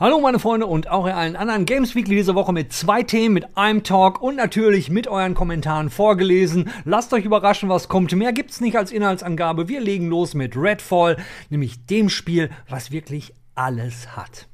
Hallo meine Freunde und auch in allen anderen Games Weekly diese Woche mit zwei Themen, mit einem Talk und natürlich mit euren Kommentaren vorgelesen. Lasst euch überraschen, was kommt. Mehr gibt's nicht als Inhaltsangabe. Wir legen los mit Redfall, nämlich dem Spiel, was wirklich alles hat.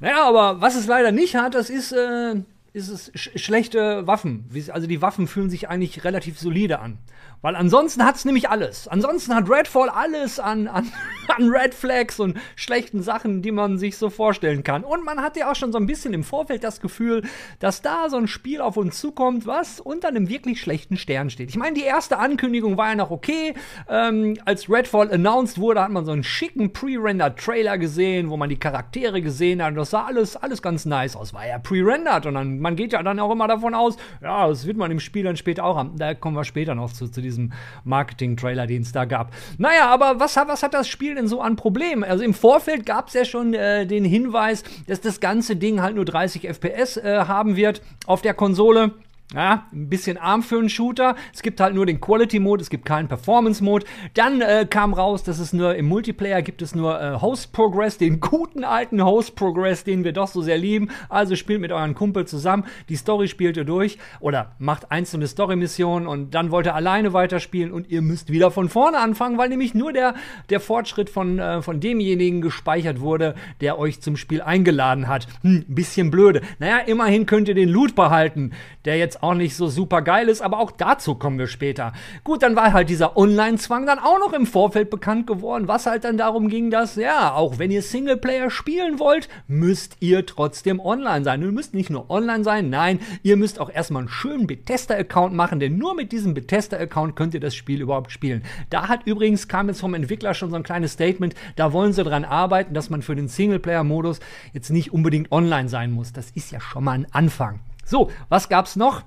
Naja, aber was es leider nicht hat, das ist äh, ist es sch schlechte Waffen. Also die Waffen fühlen sich eigentlich relativ solide an. Weil ansonsten hat es nämlich alles. Ansonsten hat Redfall alles an, an, an Red Flags und schlechten Sachen, die man sich so vorstellen kann. Und man hat ja auch schon so ein bisschen im Vorfeld das Gefühl, dass da so ein Spiel auf uns zukommt, was unter einem wirklich schlechten Stern steht. Ich meine, die erste Ankündigung war ja noch okay. Ähm, als Redfall announced wurde, hat man so einen schicken Pre-Rendered-Trailer gesehen, wo man die Charaktere gesehen hat. Und das sah alles, alles ganz nice aus. War ja pre-rendered. Und dann, man geht ja dann auch immer davon aus, ja, das wird man im Spiel dann später auch haben. Da kommen wir später noch zu, zu diesem Marketing-Trailer, den es da gab. Naja, aber was, was hat das Spiel denn so an Problemen? Also im Vorfeld gab es ja schon äh, den Hinweis, dass das ganze Ding halt nur 30 FPS äh, haben wird auf der Konsole. Ja, ein bisschen arm für einen Shooter. Es gibt halt nur den Quality-Mode, es gibt keinen Performance-Mode. Dann äh, kam raus, dass es nur im Multiplayer gibt es nur äh, Host Progress, den guten alten Host Progress, den wir doch so sehr lieben. Also spielt mit euren Kumpel zusammen, die Story spielt ihr durch oder macht einzelne Story-Missionen und dann wollt ihr alleine weiterspielen und ihr müsst wieder von vorne anfangen, weil nämlich nur der, der Fortschritt von, äh, von demjenigen gespeichert wurde, der euch zum Spiel eingeladen hat. Hm, bisschen blöde. Naja, immerhin könnt ihr den Loot behalten, der jetzt auch nicht so super geil ist, aber auch dazu kommen wir später. Gut, dann war halt dieser Online-Zwang dann auch noch im Vorfeld bekannt geworden, was halt dann darum ging, dass, ja, auch wenn ihr Singleplayer spielen wollt, müsst ihr trotzdem online sein. Ihr müsst nicht nur online sein, nein, ihr müsst auch erstmal einen schönen Bethesda-Account machen, denn nur mit diesem Bethesda-Account könnt ihr das Spiel überhaupt spielen. Da hat übrigens, kam jetzt vom Entwickler schon so ein kleines Statement, da wollen sie dran arbeiten, dass man für den Singleplayer-Modus jetzt nicht unbedingt online sein muss. Das ist ja schon mal ein Anfang. So, was gab's noch?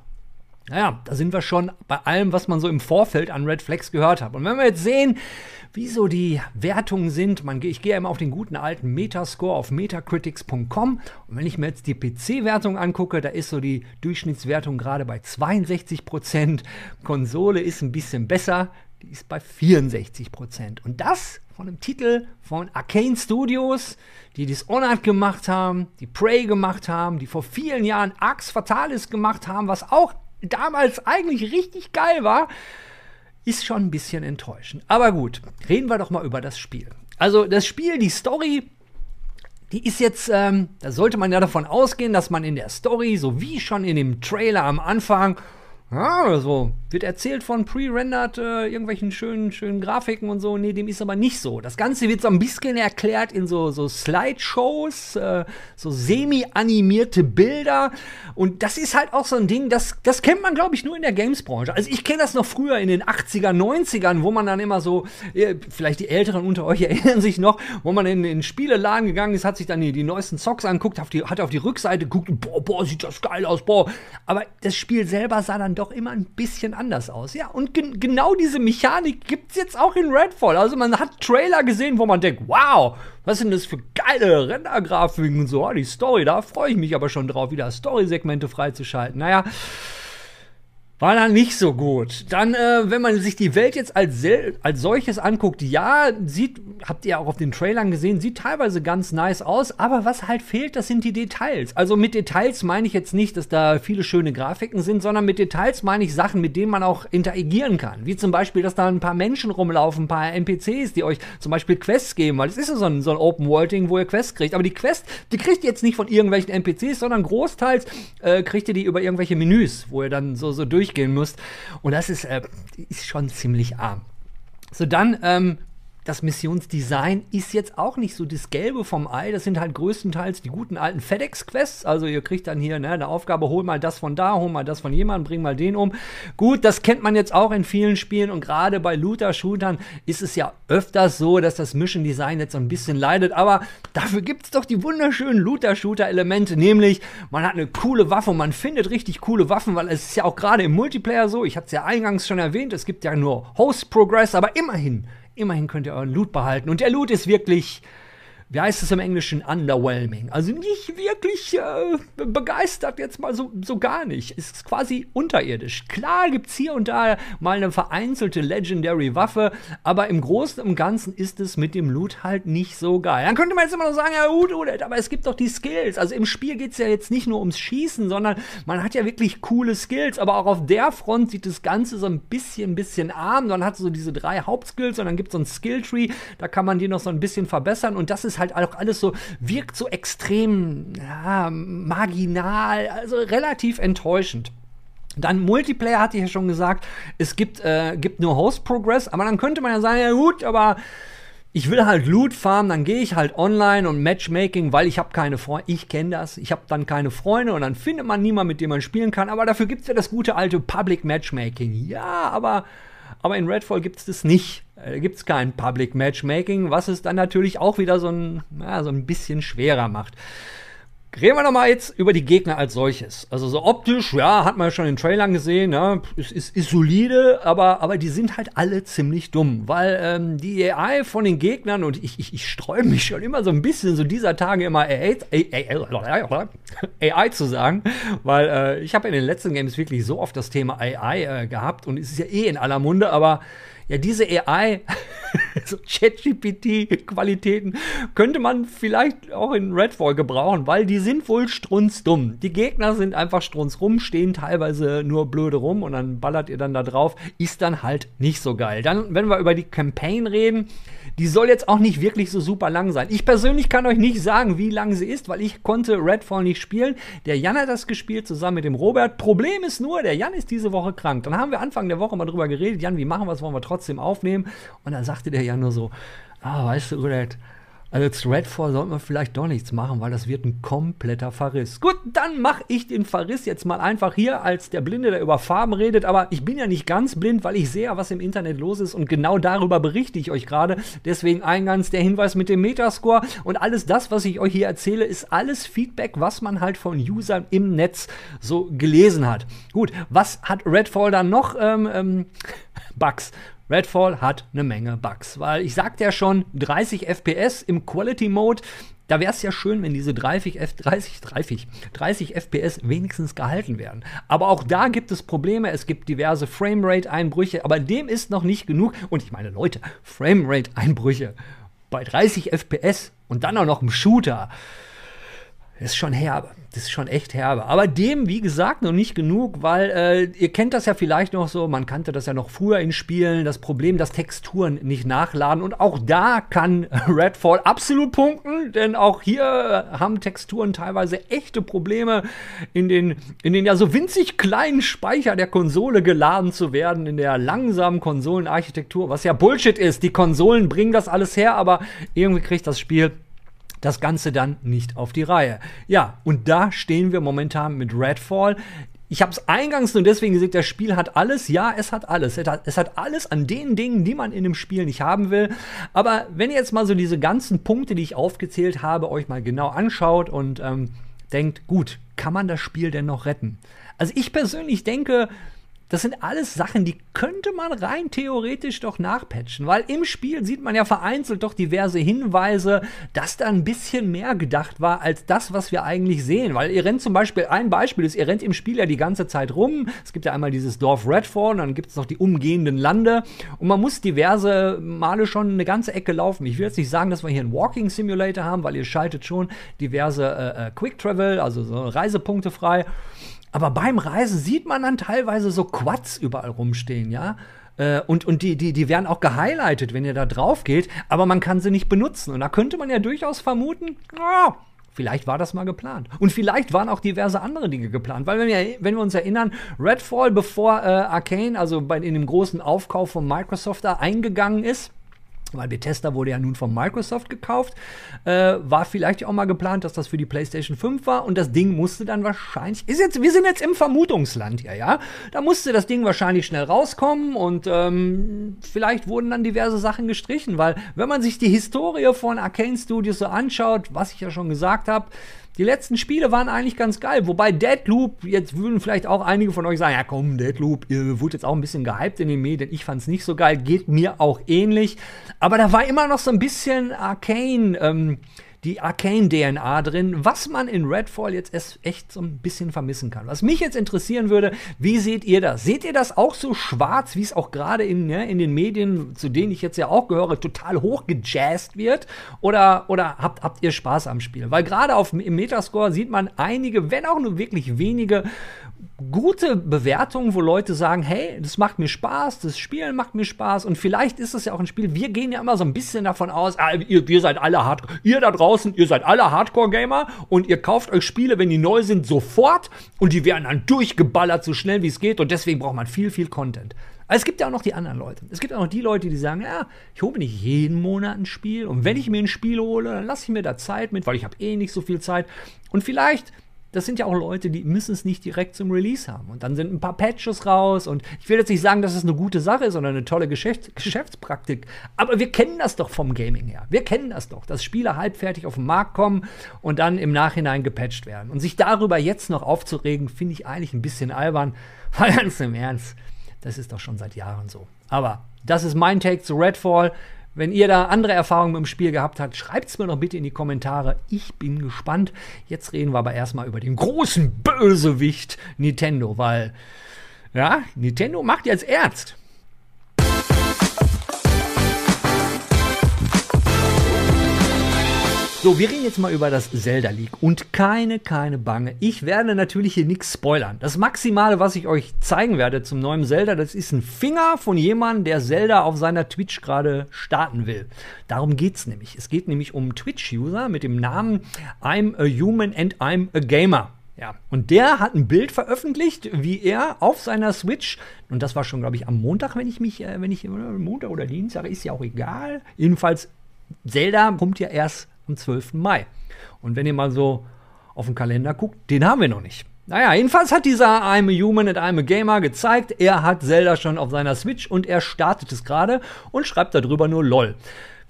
Naja, da sind wir schon bei allem, was man so im Vorfeld an Red Flags gehört hat. Und wenn wir jetzt sehen, wie so die Wertungen sind, man, ich gehe immer auf den guten alten Metascore auf metacritics.com und wenn ich mir jetzt die PC-Wertung angucke, da ist so die Durchschnittswertung gerade bei 62%. Konsole ist ein bisschen besser, die ist bei 64%. Und das von einem Titel von Arcane Studios, die Dishonored gemacht haben, die Prey gemacht haben, die vor vielen Jahren Axe Fatalis gemacht haben, was auch damals eigentlich richtig geil war, ist schon ein bisschen enttäuschend. Aber gut, reden wir doch mal über das Spiel. Also das Spiel, die Story, die ist jetzt, ähm, da sollte man ja davon ausgehen, dass man in der Story, so wie schon in dem Trailer am Anfang, ja, so wird erzählt von pre-rendered äh, irgendwelchen schönen, schönen Grafiken und so. Nee, dem ist aber nicht so. Das Ganze wird so ein bisschen erklärt in so, so Slideshows, äh, so semi-animierte Bilder. Und das ist halt auch so ein Ding, das, das kennt man, glaube ich, nur in der Games-Branche. Also ich kenne das noch früher in den 80er, 90ern, wo man dann immer so, äh, vielleicht die Älteren unter euch erinnern sich noch, wo man in den Spieleladen gegangen ist, hat sich dann die, die neuesten Zocks anguckt, auf die, hat auf die Rückseite geguckt boah, boah, sieht das geil aus, boah. Aber das Spiel selber sah dann doch immer ein bisschen anders aus. Ja, und gen genau diese Mechanik gibt es jetzt auch in Redfall. Also man hat Trailer gesehen, wo man denkt, wow, was sind das für geile Rendergrafiken und so. Oh, die Story, da freue ich mich aber schon drauf, wieder Story-Segmente freizuschalten. Naja, war dann nicht so gut. Dann, äh, wenn man sich die Welt jetzt als, als solches anguckt, ja, sieht, habt ihr auch auf den Trailern gesehen, sieht teilweise ganz nice aus, aber was halt fehlt, das sind die Details. Also mit Details meine ich jetzt nicht, dass da viele schöne Grafiken sind, sondern mit Details meine ich Sachen, mit denen man auch interagieren kann. Wie zum Beispiel, dass da ein paar Menschen rumlaufen, ein paar NPCs, die euch zum Beispiel Quests geben, weil es ist ja so ein, so ein Open-World-Ding, wo ihr Quests kriegt. Aber die Quest, die kriegt ihr jetzt nicht von irgendwelchen NPCs, sondern großteils äh, kriegt ihr die über irgendwelche Menüs, wo ihr dann so, so durch durchgehen musst. Und das ist, äh, ist schon ziemlich arm. So, dann ähm, das Missionsdesign ist jetzt auch nicht so das Gelbe vom Ei. Das sind halt größtenteils die guten alten FedEx-Quests. Also ihr kriegt dann hier ne, eine Aufgabe, hol mal das von da, hol mal das von jemandem, bring mal den um. Gut, das kennt man jetzt auch in vielen Spielen und gerade bei Looter-Shootern ist es ja öfters so, dass das Mission Design jetzt so ein bisschen leidet. Aber dafür gibt es doch die wunderschönen Looter-Shooter-Elemente, nämlich man hat eine coole Waffe und man findet richtig coole Waffen, weil es ist ja auch gerade im Multiplayer so. Ich hatte es ja eingangs schon erwähnt, es gibt ja nur Host Progress, aber immerhin Immerhin könnt ihr euren Loot behalten. Und der Loot ist wirklich wie heißt es im Englischen, underwhelming. Also nicht wirklich äh, begeistert jetzt mal so, so gar nicht. Ist quasi unterirdisch. Klar gibt es hier und da mal eine vereinzelte Legendary Waffe, aber im Großen und Ganzen ist es mit dem Loot halt nicht so geil. Dann könnte man jetzt immer noch sagen, ja gut, aber es gibt doch die Skills. Also im Spiel geht es ja jetzt nicht nur ums Schießen, sondern man hat ja wirklich coole Skills, aber auch auf der Front sieht das Ganze so ein bisschen, bisschen arm. Man hat so diese drei Hauptskills und dann gibt es so ein Skilltree, da kann man die noch so ein bisschen verbessern und das ist halt auch alles so, wirkt so extrem ja, marginal, also relativ enttäuschend. Dann Multiplayer hatte ich ja schon gesagt, es gibt, äh, gibt nur Host Progress, aber dann könnte man ja sagen, ja gut, aber ich will halt Loot farmen, dann gehe ich halt online und Matchmaking, weil ich habe keine Freunde. Ich kenne das. Ich habe dann keine Freunde und dann findet man niemanden, mit dem man spielen kann. Aber dafür gibt es ja das gute alte Public Matchmaking. Ja, aber, aber in Redfall gibt es das nicht. Gibt es kein Public Matchmaking, was es dann natürlich auch wieder so ein, ja, so ein bisschen schwerer macht. Reden wir nochmal jetzt über die Gegner als solches. Also so optisch, ja, hat man ja schon in den Trailern gesehen, ne? ist, ist, ist solide, aber, aber die sind halt alle ziemlich dumm, weil ähm, die AI von den Gegnern, und ich, ich, ich sträube mich schon immer so ein bisschen so dieser Tage immer AI, AI, AI zu sagen, weil äh, ich habe in den letzten Games wirklich so oft das Thema AI äh, gehabt und es ist ja eh in aller Munde, aber ja, diese AI, so ChatGPT-Qualitäten, könnte man vielleicht auch in Redfall gebrauchen, weil die sind wohl strunzdumm. Die Gegner sind einfach strunzrum, stehen teilweise nur blöde rum und dann ballert ihr dann da drauf. Ist dann halt nicht so geil. Dann, wenn wir über die Campaign reden, die soll jetzt auch nicht wirklich so super lang sein. Ich persönlich kann euch nicht sagen, wie lang sie ist, weil ich konnte Redfall nicht spielen. Der Jan hat das gespielt zusammen mit dem Robert. Problem ist nur, der Jan ist diese Woche krank. Dann haben wir Anfang der Woche mal drüber geredet. Jan, wie machen wir es? Wollen wir trotzdem aufnehmen? Und dann sagte der Jan nur so, ah, weißt du, Robert, also zu Redfall sollten wir vielleicht doch nichts machen, weil das wird ein kompletter Verriss. Gut, dann mache ich den Verriss jetzt mal einfach hier als der Blinde, der über Farben redet. Aber ich bin ja nicht ganz blind, weil ich sehe, was im Internet los ist. Und genau darüber berichte ich euch gerade. Deswegen eingangs der Hinweis mit dem Metascore. Und alles das, was ich euch hier erzähle, ist alles Feedback, was man halt von Usern im Netz so gelesen hat. Gut, was hat Redfall dann noch? Ähm, ähm, Bugs. Redfall hat eine Menge Bugs, weil ich sagte ja schon, 30 FPS im Quality Mode, da wäre es ja schön, wenn diese 30, F 30, 30, 30 FPS wenigstens gehalten werden. Aber auch da gibt es Probleme. Es gibt diverse Framerate-Einbrüche, aber dem ist noch nicht genug. Und ich meine, Leute, Framerate-Einbrüche bei 30 FPS und dann auch noch im Shooter ist schon herbe. Das ist schon echt herbe. Aber dem, wie gesagt, noch nicht genug, weil äh, ihr kennt das ja vielleicht noch so, man kannte das ja noch früher in Spielen, das Problem, dass Texturen nicht nachladen. Und auch da kann Redfall absolut punkten, denn auch hier haben Texturen teilweise echte Probleme, in den, in den ja so winzig kleinen Speicher der Konsole geladen zu werden, in der langsamen Konsolenarchitektur, was ja Bullshit ist. Die Konsolen bringen das alles her, aber irgendwie kriegt das Spiel das Ganze dann nicht auf die Reihe. Ja, und da stehen wir momentan mit Redfall. Ich habe es eingangs nur deswegen gesagt, das Spiel hat alles. Ja, es hat alles. Es hat, es hat, alles an den Dingen, die man in dem Spiel nicht haben will. Aber wenn ihr jetzt mal so diese ganzen Punkte, die ich aufgezählt habe, euch mal genau anschaut und ähm, denkt, gut, kann man das Spiel denn noch retten? Also ich persönlich denke, das sind alles Sachen, die könnte man rein theoretisch doch nachpatchen, weil im Spiel sieht man ja vereinzelt doch diverse Hinweise, dass da ein bisschen mehr gedacht war als das, was wir eigentlich sehen. Weil ihr rennt zum Beispiel, ein Beispiel ist, ihr rennt im Spiel ja die ganze Zeit rum. Es gibt ja einmal dieses Dorf Redfall, dann gibt es noch die umgehenden Lande und man muss diverse Male schon eine ganze Ecke laufen. Ich will jetzt nicht sagen, dass wir hier einen Walking Simulator haben, weil ihr schaltet schon diverse äh, äh Quick Travel, also so Reisepunkte frei. Aber beim Reisen sieht man dann teilweise so Quads überall rumstehen, ja. Äh, und, und die, die, die werden auch gehighlightet, wenn ihr da drauf geht, aber man kann sie nicht benutzen. Und da könnte man ja durchaus vermuten, oh, Vielleicht war das mal geplant. Und vielleicht waren auch diverse andere Dinge geplant. Weil, wenn wir, wenn wir uns erinnern, Redfall, bevor äh, Arcane, also bei, in dem großen Aufkauf von Microsoft da eingegangen ist, weil Bethesda wurde ja nun von Microsoft gekauft, äh, war vielleicht auch mal geplant, dass das für die PlayStation 5 war. Und das Ding musste dann wahrscheinlich, ist jetzt, wir sind jetzt im Vermutungsland hier, ja, da musste das Ding wahrscheinlich schnell rauskommen und ähm, vielleicht wurden dann diverse Sachen gestrichen, weil wenn man sich die Historie von Arcane Studios so anschaut, was ich ja schon gesagt habe, Die letzten Spiele waren eigentlich ganz geil. Wobei Deadloop, jetzt würden vielleicht auch einige von euch sagen, ja komm, Deadloop, ihr wurde jetzt auch ein bisschen gehypt in den Medien. Ich fand es nicht so geil, geht mir auch ähnlich. Aber da war immer noch so ein bisschen Arcane. Ähm, die Arcane-DNA drin, was man in Redfall jetzt echt so ein bisschen vermissen kann. Was mich jetzt interessieren würde, wie seht ihr das? Seht ihr das auch so schwarz, wie es auch gerade in, ne, in den Medien, zu denen ich jetzt ja auch gehöre, total hochgejazzt wird? Oder, oder habt, habt ihr Spaß am Spiel? Weil gerade im Metascore sieht man einige, wenn auch nur wirklich wenige, gute Bewertungen, wo Leute sagen, hey, das macht mir Spaß, das Spielen macht mir Spaß und vielleicht ist es ja auch ein Spiel. Wir gehen ja immer so ein bisschen davon aus, ah, ihr, ihr seid alle Hardcore, ihr da draußen, ihr seid alle Hardcore-Gamer und ihr kauft euch Spiele, wenn die neu sind, sofort und die werden dann durchgeballert, so schnell wie es geht und deswegen braucht man viel, viel Content. Aber es gibt ja auch noch die anderen Leute. Es gibt auch noch die Leute, die sagen, ja, ich hole mir nicht jeden Monat ein Spiel und wenn ich mir ein Spiel hole, dann lasse ich mir da Zeit mit, weil ich habe eh nicht so viel Zeit und vielleicht das sind ja auch Leute, die müssen es nicht direkt zum Release haben. Und dann sind ein paar Patches raus. Und ich will jetzt nicht sagen, dass es eine gute Sache ist, sondern eine tolle Geschäft Geschäftspraktik. Aber wir kennen das doch vom Gaming her. Wir kennen das doch, dass Spiele halbfertig auf den Markt kommen und dann im Nachhinein gepatcht werden. Und sich darüber jetzt noch aufzuregen, finde ich eigentlich ein bisschen albern. Weil ganz im Ernst, das ist doch schon seit Jahren so. Aber das ist mein Take zu Redfall. Wenn ihr da andere Erfahrungen mit dem Spiel gehabt habt, schreibt es mir doch bitte in die Kommentare. Ich bin gespannt. Jetzt reden wir aber erstmal über den großen Bösewicht Nintendo, weil, ja, Nintendo macht jetzt ernst. So, wir reden jetzt mal über das Zelda League und keine, keine Bange. Ich werde natürlich hier nichts spoilern. Das Maximale, was ich euch zeigen werde zum neuen Zelda, das ist ein Finger von jemandem, der Zelda auf seiner Twitch gerade starten will. Darum geht's nämlich. Es geht nämlich um Twitch-User mit dem Namen I'm a Human and I'm a Gamer. Ja, und der hat ein Bild veröffentlicht, wie er auf seiner Switch, und das war schon, glaube ich, am Montag, wenn ich mich, äh, wenn ich, Montag oder Dienstag, ist ja auch egal. Jedenfalls, Zelda kommt ja erst am 12. Mai. Und wenn ihr mal so auf den Kalender guckt, den haben wir noch nicht. Naja, jedenfalls hat dieser I'm a Human and I'm a Gamer gezeigt, er hat Zelda schon auf seiner Switch und er startet es gerade und schreibt darüber nur LOL.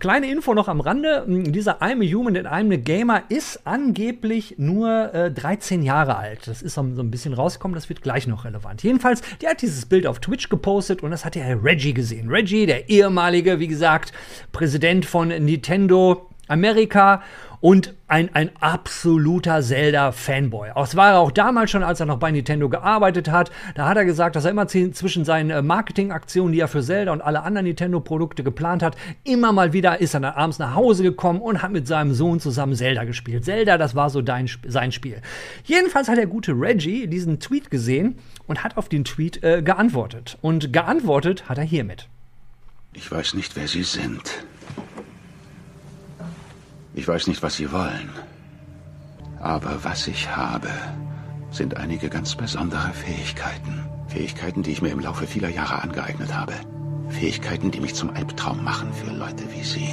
Kleine Info noch am Rande: Dieser I'm a Human and I'm a Gamer ist angeblich nur äh, 13 Jahre alt. Das ist so, so, ein bisschen rausgekommen, das wird gleich noch relevant. Jedenfalls, der hat dieses Bild auf Twitch gepostet und das hat der Reggie gesehen. Reggie, der ehemalige, wie gesagt, Präsident von Nintendo Amerika und ein, ein absoluter Zelda-Fanboy. Das war er auch damals schon, als er noch bei Nintendo gearbeitet hat. Da hat er gesagt, dass er immer zwischen seinen äh, Marketingaktionen, die er für Zelda und alle anderen Nintendo-Produkte geplant hat, immer mal wieder ist er dann abends nach Hause gekommen und hat mit seinem Sohn zusammen Zelda gespielt. Zelda, das war so dein, sein Spiel. Jedenfalls hat der gute Reggie diesen Tweet gesehen und hat auf den Tweet äh, geantwortet. Und geantwortet hat er hiermit. Ich weiß nicht, wer Sie sind. Ich weiß nicht, was Sie wollen. Aber was ich habe, sind einige ganz besondere Fähigkeiten. Fähigkeiten, die ich mir im Laufe vieler Jahre angeeignet habe. Fähigkeiten, die mich zum Albtraum machen für Leute wie Sie.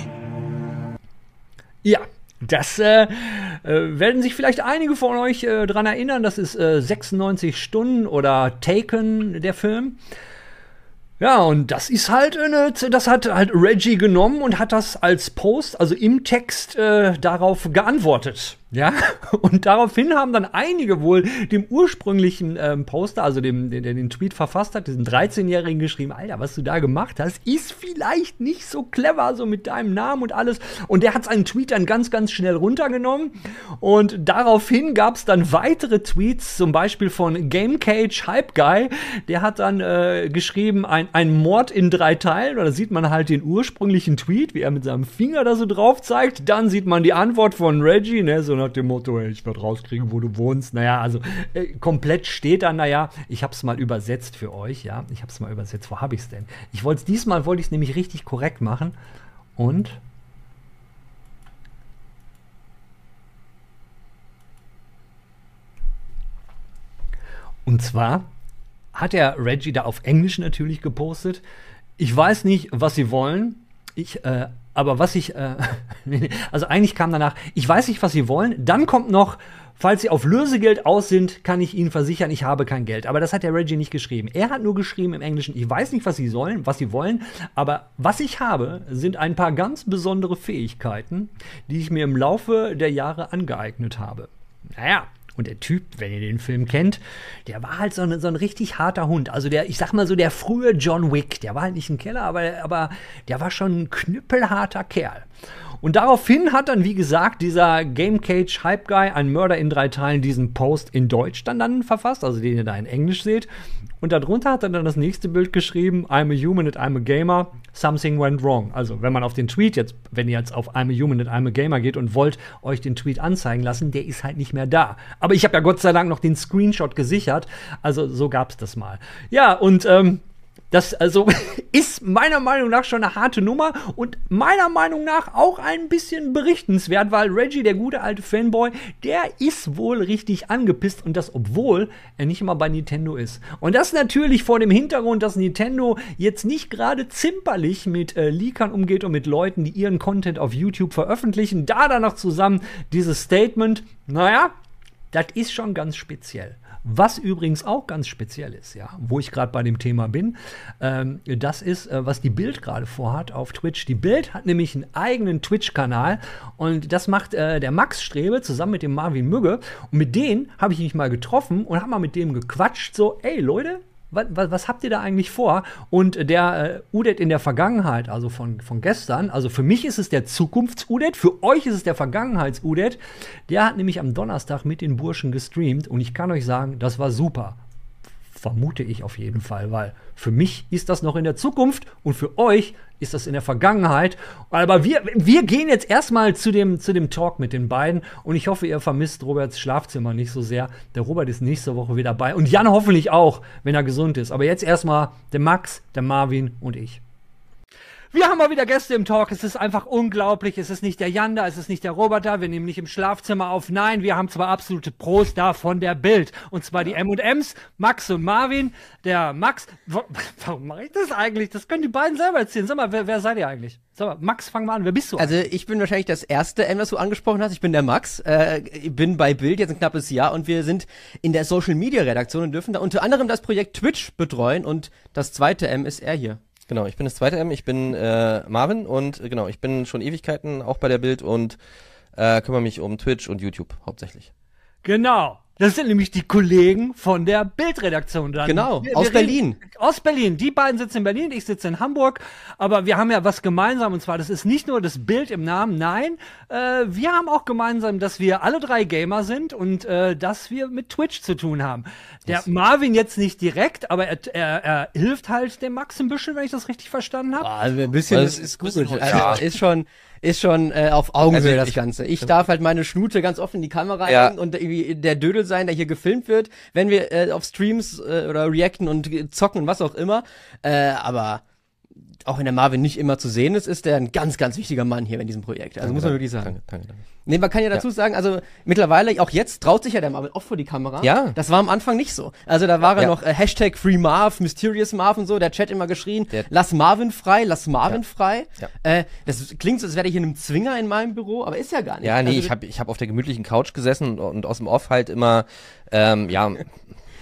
Ja, das äh, äh, werden sich vielleicht einige von euch äh, daran erinnern. Das ist äh, 96 Stunden oder Taken, der Film. Ja, und das ist halt eine, das hat halt Reggie genommen und hat das als Post, also im Text, äh, darauf geantwortet. Ja, und daraufhin haben dann einige wohl dem ursprünglichen ähm, Poster, also dem, der den Tweet verfasst hat, diesen 13-Jährigen geschrieben, Alter, was du da gemacht hast, ist vielleicht nicht so clever, so mit deinem Namen und alles. Und der hat seinen Tweet dann ganz, ganz schnell runtergenommen. Und daraufhin gab es dann weitere Tweets, zum Beispiel von GameCage Hype Guy, der hat dann äh, geschrieben, ein, ein Mord in drei Teilen. Und da sieht man halt den ursprünglichen Tweet, wie er mit seinem Finger da so drauf zeigt. Dann sieht man die Antwort von Reggie, ne, so nach dem Motto, hey, ich werde rauskriegen, wo du wohnst. Naja, also äh, komplett steht dann, naja, ich habe es mal übersetzt für euch, ja. Ich habe es mal übersetzt. Wo habe ich es denn? Ich wollte es diesmal, wollte ich es nämlich richtig korrekt machen. Und Und zwar hat er Reggie da auf Englisch natürlich gepostet. Ich weiß nicht, was sie wollen. Ich äh, aber was ich, äh, also eigentlich kam danach, ich weiß nicht, was Sie wollen. Dann kommt noch, falls Sie auf Lösegeld aus sind, kann ich Ihnen versichern, ich habe kein Geld. Aber das hat der Reggie nicht geschrieben. Er hat nur geschrieben im Englischen, ich weiß nicht, was Sie sollen, was Sie wollen, aber was ich habe, sind ein paar ganz besondere Fähigkeiten, die ich mir im Laufe der Jahre angeeignet habe. Naja, und der Typ, wenn ihr den Film kennt, der war halt so, ein, so ein richtig harter Hund. Also der, ich sag mal so, der frühe John Wick. Der war halt nicht ein Keller, aber, aber der war schon ein knüppelharter Kerl. Und daraufhin hat dann, wie gesagt, dieser Game Cage Hype Guy, ein Mörder in drei Teilen, diesen Post in Deutsch dann, dann verfasst, also den ihr da in Englisch seht. Und darunter hat er dann das nächste Bild geschrieben: I'm a human and I'm a gamer. Something went wrong. Also, wenn man auf den Tweet jetzt, wenn ihr jetzt auf I'm a human and I'm a gamer geht und wollt euch den Tweet anzeigen lassen, der ist halt nicht mehr da. Aber ich habe ja Gott sei Dank noch den Screenshot gesichert. Also, so gab's das mal. Ja, und ähm, das also ist meiner Meinung nach schon eine harte Nummer und meiner Meinung nach auch ein bisschen berichtenswert, weil Reggie, der gute alte Fanboy, der ist wohl richtig angepisst und das, obwohl er nicht immer bei Nintendo ist. Und das natürlich vor dem Hintergrund, dass Nintendo jetzt nicht gerade zimperlich mit äh, Leakern umgeht und mit Leuten, die ihren Content auf YouTube veröffentlichen. Da dann noch zusammen dieses Statement, naja, das ist schon ganz speziell. Was übrigens auch ganz speziell ist, ja, wo ich gerade bei dem Thema bin, ähm, das ist, äh, was die Bild gerade vorhat auf Twitch. Die Bild hat nämlich einen eigenen Twitch-Kanal und das macht äh, der Max Strebe zusammen mit dem Marvin Mügge. Und mit denen habe ich mich mal getroffen und habe mal mit dem gequatscht, so, ey Leute, was, was, habt ihr da eigentlich vor? Und der äh, Udet in der Vergangenheit, also von, von gestern, also für mich ist es der Zukunfts-Udet, für euch ist es der Vergangenheits-Udet, der hat nämlich am Donnerstag mit den Burschen gestreamt und ich kann euch sagen, das war super. Vermute ich auf jeden Fall, weil für mich ist das noch in der Zukunft und für euch ist das in der Vergangenheit. Aber wir, wir gehen jetzt erstmal zu dem, zu dem Talk mit den beiden und ich hoffe, ihr vermisst Roberts Schlafzimmer nicht so sehr. Der Robert ist nächste Woche wieder dabei und Jan hoffentlich auch, wenn er gesund ist. Aber jetzt erstmal der Max, der Marvin und ich. Wir haben mal wieder Gäste im Talk. Es ist einfach unglaublich. Es ist nicht der Janda, es ist nicht der Roboter. Wir nehmen nicht im Schlafzimmer auf. Nein, wir haben zwar absolute Pros da von der Bild. Und zwar die M&Ms, Max und Marvin. Der Max, warum mache ich das eigentlich? Das können die beiden selber erzählen. Sag mal, wer, wer seid ihr eigentlich? Sag mal, Max, fang mal an. Wer bist du? Also ich bin wahrscheinlich das erste M, was du angesprochen hast. Ich bin der Max. Äh, ich bin bei Bild jetzt ein knappes Jahr und wir sind in der Social Media Redaktion und dürfen da unter anderem das Projekt Twitch betreuen. Und das zweite M ist er hier. Genau, ich bin das zweite M, ich bin äh, Marvin und äh, genau, ich bin schon Ewigkeiten auch bei der Bild und äh, kümmere mich um Twitch und YouTube hauptsächlich. Genau. Das sind nämlich die Kollegen von der Bildredaktion dann. Genau, wir, aus wir Berlin. Reden, aus Berlin. Die beiden sitzen in Berlin, ich sitze in Hamburg. Aber wir haben ja was gemeinsam und zwar, das ist nicht nur das Bild im Namen, nein, äh, wir haben auch gemeinsam, dass wir alle drei Gamer sind und äh, dass wir mit Twitch zu tun haben. Der das Marvin jetzt nicht direkt, aber er, er, er hilft halt dem Max ein bisschen, wenn ich das richtig verstanden habe. Also ein bisschen, das ist gut. Also, ist schon ist schon äh, auf Augenhöhe also das Ganze. Ich darf halt meine Schnute ganz offen in die Kamera ja. und irgendwie der Dödel sein, der hier gefilmt wird, wenn wir äh, auf Streams äh, oder reacten und zocken und was auch immer. Äh, aber auch wenn der Marvin nicht immer zu sehen ist, ist er ein ganz, ganz wichtiger Mann hier in diesem Projekt. Also danke, muss man wirklich sagen. Danke, danke, danke. Nee, man kann ja dazu ja. sagen, also mittlerweile, auch jetzt traut sich ja der Marvin oft vor die Kamera. Ja. Das war am Anfang nicht so. Also da war er ja. noch äh, Hashtag Free Marv, Mysterious Marv und so, der Chat immer geschrien, der lass Marvin frei, lass Marvin ja. frei. Ja. Äh, das klingt so, als wäre ich in einem Zwinger in meinem Büro, aber ist ja gar nicht. Ja, nee, also, ich habe ich hab auf der gemütlichen Couch gesessen und aus dem Off halt immer, ähm, ja,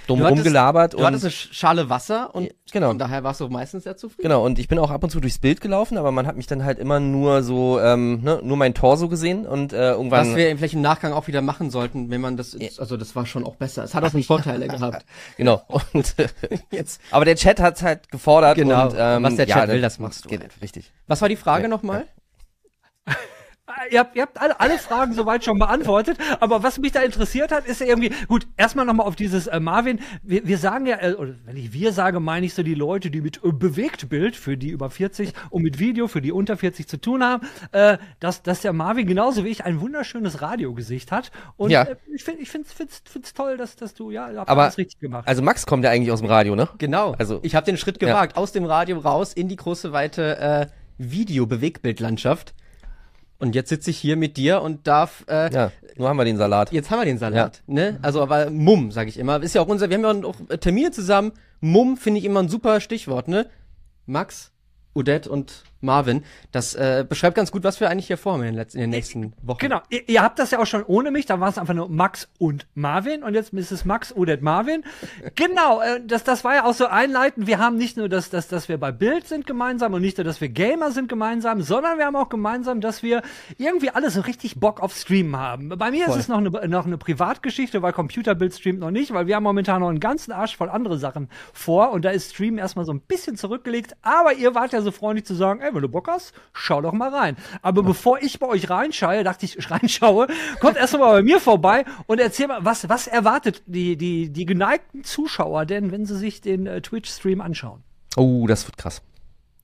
dumm du rumgelabert. Du hattest eine Schale Wasser und, genau. und daher warst du meistens sehr zufrieden. Genau, und ich bin auch ab und zu durchs Bild gelaufen, aber man hat mich dann halt immer nur so, ähm, ne, nur mein Torso gesehen und äh, irgendwann. Was wir vielleicht im Nachgang auch wieder machen sollten, wenn man das, also das war schon auch besser. Es hat auch nicht Vorteile gehabt. Genau. Und jetzt. Aber der Chat hat's halt gefordert. Genau. Und, ähm, was der Chat ja, will, das machst du. Geht, richtig. Was war die Frage ja, nochmal? Ja. Ihr habt, ihr habt alle, alle Fragen soweit schon beantwortet, aber was mich da interessiert hat, ist irgendwie, gut, erstmal nochmal auf dieses äh, Marvin, wir, wir sagen ja, äh, oder wenn ich wir sage, meine ich so die Leute, die mit äh, Bewegtbild für die über 40 und mit Video für die unter 40 zu tun haben, äh, dass, dass der Marvin genauso wie ich ein wunderschönes Radiogesicht hat und ja. äh, ich finde ich find's, find's, find's toll, dass, dass du, ja, aber, alles richtig gemacht. Also Max kommt ja eigentlich aus dem Radio, ne? Genau, also ich habe den Schritt gewagt, ja. aus dem Radio raus in die große, weite äh, Video-Bewegtbildlandschaft. Und jetzt sitze ich hier mit dir und darf. Äh, ja, nur haben wir den Salat. Jetzt haben wir den Salat. Ja. Ne? Also, aber Mumm, sage ich immer. Ist ja auch unser. Wir haben ja auch Termine zusammen. Mumm finde ich immer ein super Stichwort, ne? Max, Odette und Marvin. Das äh, beschreibt ganz gut, was wir eigentlich hier vorhaben in den, letzten, in den nächsten Wochen. Genau, ihr, ihr habt das ja auch schon ohne mich, da war es einfach nur Max und Marvin und jetzt ist es Max oder Marvin. genau, äh, das, das war ja auch so einleitend. Wir haben nicht nur das, das, dass wir bei Bild sind gemeinsam und nicht nur, dass wir Gamer sind gemeinsam, sondern wir haben auch gemeinsam, dass wir irgendwie alle so richtig Bock auf Streamen haben. Bei mir Voll. ist es noch eine, noch eine Privatgeschichte, weil Computerbild streamt noch nicht, weil wir haben momentan noch einen ganzen Arsch voll andere Sachen vor und da ist Stream erstmal so ein bisschen zurückgelegt. Aber ihr wart ja so freundlich zu sagen, ey, wenn du Bock hast, schau doch mal rein. Aber bevor ich bei euch reinschaue, dachte ich, reinschaue, kommt erst mal bei mir vorbei und erzähl mal, was, was erwartet die, die, die geneigten Zuschauer denn, wenn sie sich den äh, Twitch-Stream anschauen? Oh, das wird krass.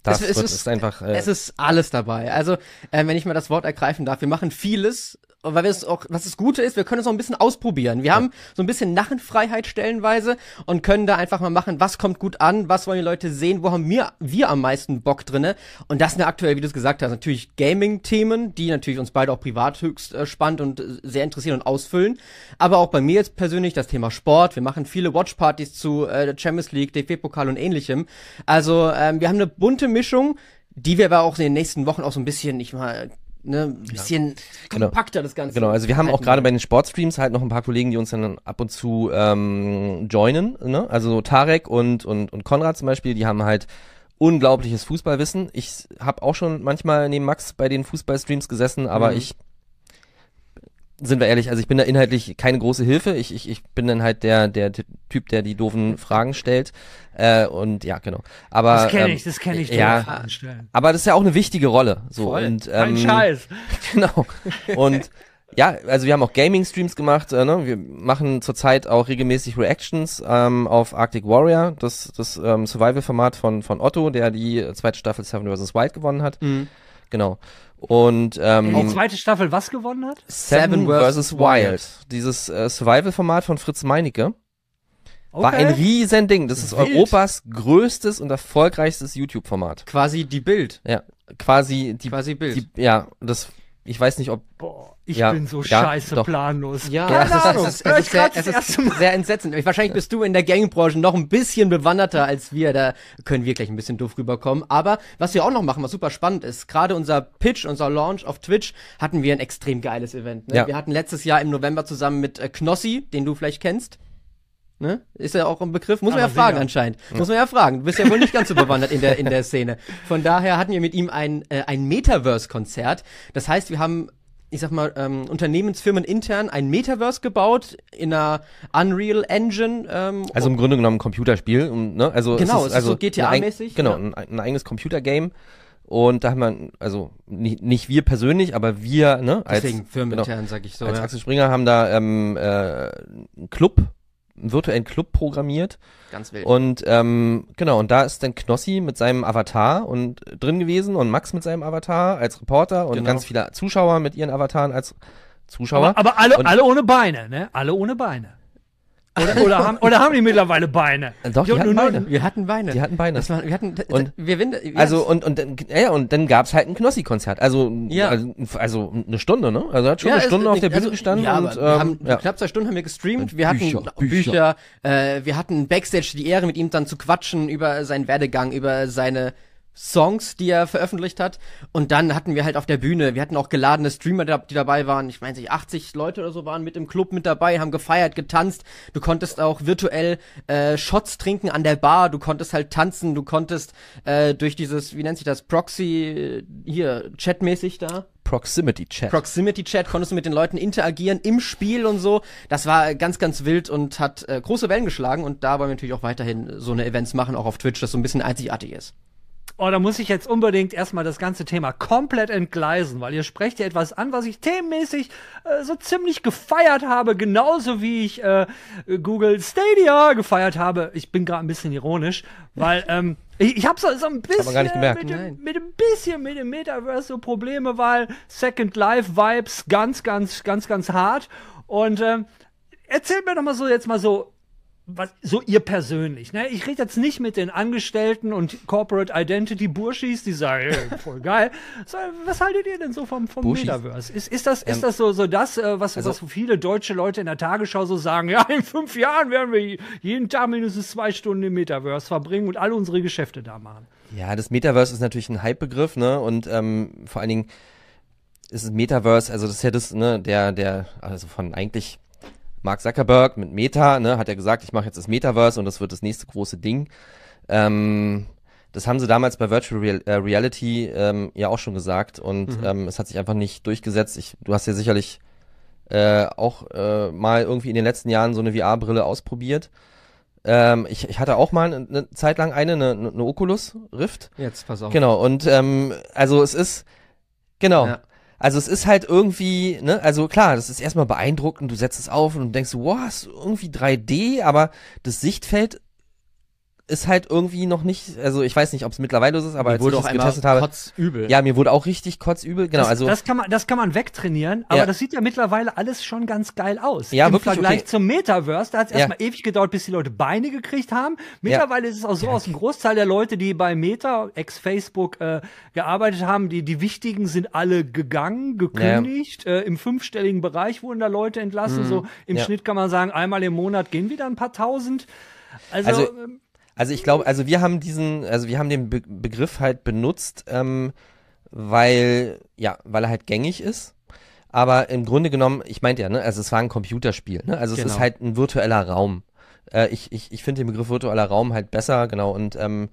Das es, es wird, ist, einfach. Äh, es ist alles dabei. Also, äh, wenn ich mal das Wort ergreifen darf, wir machen vieles weil wir es auch, was das Gute ist, wir können es auch ein bisschen ausprobieren. Wir ja. haben so ein bisschen Narrenfreiheit stellenweise und können da einfach mal machen, was kommt gut an, was wollen die Leute sehen, wo haben wir, wir am meisten Bock drinne. Und das sind aktuell, wie du es gesagt hast, natürlich Gaming-Themen, die natürlich uns beide auch privat höchst äh, spannend und äh, sehr interessieren und ausfüllen. Aber auch bei mir jetzt persönlich das Thema Sport. Wir machen viele Watchpartys zu äh, Champions League, DFB-Pokal und ähnlichem. Also ähm, wir haben eine bunte Mischung die wir aber auch in den nächsten Wochen auch so ein bisschen, ich mal, ne, ein bisschen ja. Genau. kompakter genau. das Ganze. Genau, also wir haben auch gerade bei den Sportstreams halt noch ein paar Kollegen, die uns dann ab und zu ähm, joinen, ne? Also Tarek und, und, und Konrad zum Beispiel, die haben halt unglaubliches Fußballwissen. Ich habe auch schon manchmal neben Max bei den Fußballstreams gesessen, aber mhm. ich sind wir ehrlich, also ich bin da inhaltlich keine große Hilfe. Ich, ich, ich bin dann halt der, der Typ, der die doofen Fragen stellt. Äh, und ja, genau. Aber, das kenne ähm, ich, das kenne ich, ja, Fragen stellen. Aber das ist ja auch eine wichtige Rolle. So. Voll. Und, ähm, Kein Scheiß. Genau. Und ja, also wir haben auch Gaming-Streams gemacht. Äh, ne? Wir machen zurzeit auch regelmäßig Reactions ähm, auf Arctic Warrior, das, das ähm, Survival-Format von, von Otto, der die zweite Staffel Seven vs. Wild gewonnen hat. Mhm. Genau. Und ähm, die zweite Staffel was gewonnen hat? Seven, vs. Wild. Dieses äh, Survival-Format von Fritz Meinecke. Okay. War ein riesen Ding. Das ist Wild. Europas größtes und erfolgreichstes YouTube-Format. Quasi die Bild. Ja, quasi die. Quasi Bild. Die, ja, das. Ich weiß nicht, ob. Boah, ich ja, bin so ja, scheiße doch. planlos. Ja, ja es ist, es ist, es ist, sehr, es ist sehr entsetzend. Wahrscheinlich bist du in der Gaming-Branche noch ein bisschen bewanderter als wir. Da können wir gleich ein bisschen doof rüberkommen. Aber was wir auch noch machen, was super spannend ist, gerade unser Pitch, unser Launch auf Twitch, hatten wir ein extrem geiles Event. Ne? Ja. Wir hatten letztes Jahr im November zusammen mit äh, Knossi, den du vielleicht kennst. Ne? Ist ja auch ein Begriff, muss man ja fragen sicher. anscheinend. Ja. Muss man ja fragen. Du bist ja wohl nicht ganz so bewandert in der, in der Szene. Von daher hatten wir mit ihm ein, äh, ein Metaverse-Konzert. Das heißt, wir haben ich sag mal, ähm, Unternehmensfirmen intern ein Metaverse gebaut in einer Unreal Engine. Ähm, also im Grunde genommen ein Computerspiel. Ne? Also genau, es ist, also so GTA-mäßig. Genau, ja. ein, ein, eigenes Computergame. Und da haben wir, also nicht, nicht wir persönlich, aber wir, ne, als Deswegen firmenintern, genau, sag ich so. Als ja. Axel Springer haben da ähm, äh, einen Club virtuellen Club programmiert. Ganz wild. Und ähm, genau, und da ist dann Knossi mit seinem Avatar und drin gewesen und Max mit seinem Avatar als Reporter und genau. ganz viele Zuschauer mit ihren Avataren als Zuschauer. Aber, aber alle, alle ohne Beine, ne? Alle ohne Beine. Oder, oder, haben, oder haben die mittlerweile Beine? Doch, die, die hatten Beine. Wir hatten Beine. Die hatten Beine. Das war, wir hatten, und, wir, wir, also, und, und, ja, und dann gab's halt ein Knossi-Konzert. Also, ja. also, also, eine Stunde, ne? Also, hat schon ja, eine Stunde es, auf der Bühne also, gestanden. Ja, und, ähm, wir haben, ja. knapp zwei Stunden haben wir gestreamt. Wir Bücher, hatten Bücher, Bücher äh, wir hatten Backstage die Ehre, mit ihm dann zu quatschen über seinen Werdegang, über seine Songs, die er veröffentlicht hat. Und dann hatten wir halt auf der Bühne, wir hatten auch geladene Streamer, die dabei waren. Ich nicht, 80 Leute oder so waren mit im Club mit dabei, haben gefeiert, getanzt. Du konntest auch virtuell äh, Shots trinken an der Bar. Du konntest halt tanzen. Du konntest äh, durch dieses, wie nennt sich das, Proxy, hier, chatmäßig da. Proximity Chat. Proximity Chat konntest du mit den Leuten interagieren im Spiel und so. Das war ganz, ganz wild und hat äh, große Wellen geschlagen. Und da wollen wir natürlich auch weiterhin so eine Events machen, auch auf Twitch, das so ein bisschen einzigartig ist. Oh, da muss ich jetzt unbedingt erstmal das ganze Thema komplett entgleisen, weil ihr sprecht ja etwas an, was ich themenmäßig äh, so ziemlich gefeiert habe, genauso wie ich äh, Google Stadia gefeiert habe. Ich bin gerade ein bisschen ironisch, weil ähm, ich, ich habe so, so ein bisschen mit, dem, mit ein bisschen mit dem Metaverse so Probleme, weil Second Life Vibes ganz, ganz, ganz, ganz hart. Und ähm, erzählt mir doch mal so jetzt mal so was, so ihr persönlich. Ne? Ich rede jetzt nicht mit den Angestellten und Corporate Identity Burschis, die sagen, hey, voll geil. So, was haltet ihr denn so vom, vom Metaverse? Ist, ist das, ist ähm, das so, so das, äh, was, also, was viele deutsche Leute in der Tagesschau so sagen, ja, in fünf Jahren werden wir jeden Tag mindestens zwei Stunden im Metaverse verbringen und alle unsere Geschäfte da machen. Ja, das Metaverse ist natürlich ein Hype-Begriff, ne? Und ähm, vor allen Dingen ist es Metaverse, also das ist ja das, ne, der, der, also von eigentlich Mark Zuckerberg mit Meta, ne, hat er gesagt, ich mache jetzt das Metaverse und das wird das nächste große Ding. Ähm, das haben sie damals bei Virtual Real, äh, Reality ähm, ja auch schon gesagt und mhm. ähm, es hat sich einfach nicht durchgesetzt. Ich, du hast ja sicherlich äh, auch äh, mal irgendwie in den letzten Jahren so eine VR-Brille ausprobiert. Ähm, ich, ich hatte auch mal eine, eine Zeit lang eine, eine, eine Oculus Rift. Jetzt pass auf. Genau und ähm, also es ist genau. Ja. Also es ist halt irgendwie, ne, also klar, das ist erstmal beeindruckend, du setzt es auf und denkst, wow, ist irgendwie 3D, aber das Sichtfeld ist halt irgendwie noch nicht, also ich weiß nicht, ob es mittlerweile so ist, aber mir als wurde ich es getestet habe. Kotzübel. Ja, mir wurde auch richtig kotzübel, genau. Das, also das kann man, das kann man wegtrainieren, aber ja. das sieht ja mittlerweile alles schon ganz geil aus. Ja, Im wirklich, Vergleich okay. zum Metaverse, da hat es erstmal ja. ewig gedauert, bis die Leute Beine gekriegt haben. Mittlerweile ja. ist es auch so aus dem Großteil der Leute, die bei Meta, ex-Facebook, äh, gearbeitet haben, die, die wichtigen sind alle gegangen, gekündigt. Äh, Im fünfstelligen Bereich wurden da Leute entlassen. Mhm. So im Schnitt kann man sagen, einmal im Monat gehen wieder ein paar tausend. Also, also ähm, also ich glaube, also wir haben diesen, also wir haben den Be Begriff halt benutzt, ähm, weil, ja, weil er halt gängig ist. Aber im Grunde genommen, ich meinte ja, ne, also es war ein Computerspiel, ne? Also genau. es ist genau. halt ein virtueller Raum. Äh, ich ich, ich finde den Begriff virtueller Raum halt besser, genau. Und ähm,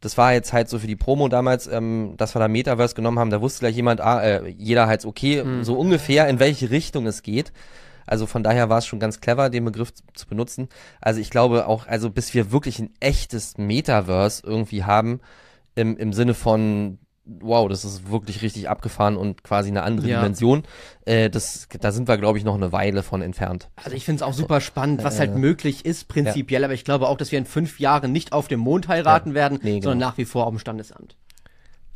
das war jetzt halt so für die Promo damals, ähm, dass wir da Metaverse genommen haben, da wusste gleich jemand, ah, äh, jeder halt okay, mhm. so ungefähr in welche Richtung es geht. Also von daher war es schon ganz clever, den Begriff zu benutzen. Also ich glaube auch, also bis wir wirklich ein echtes Metaverse irgendwie haben, im, im Sinne von wow, das ist wirklich richtig abgefahren und quasi eine andere ja. Dimension. Äh, das, da sind wir, glaube ich, noch eine Weile von entfernt. Also ich finde es auch super spannend, was äh, halt möglich ist, prinzipiell, ja. aber ich glaube auch, dass wir in fünf Jahren nicht auf dem Mond heiraten ja. werden, nee, genau. sondern nach wie vor auf dem Standesamt.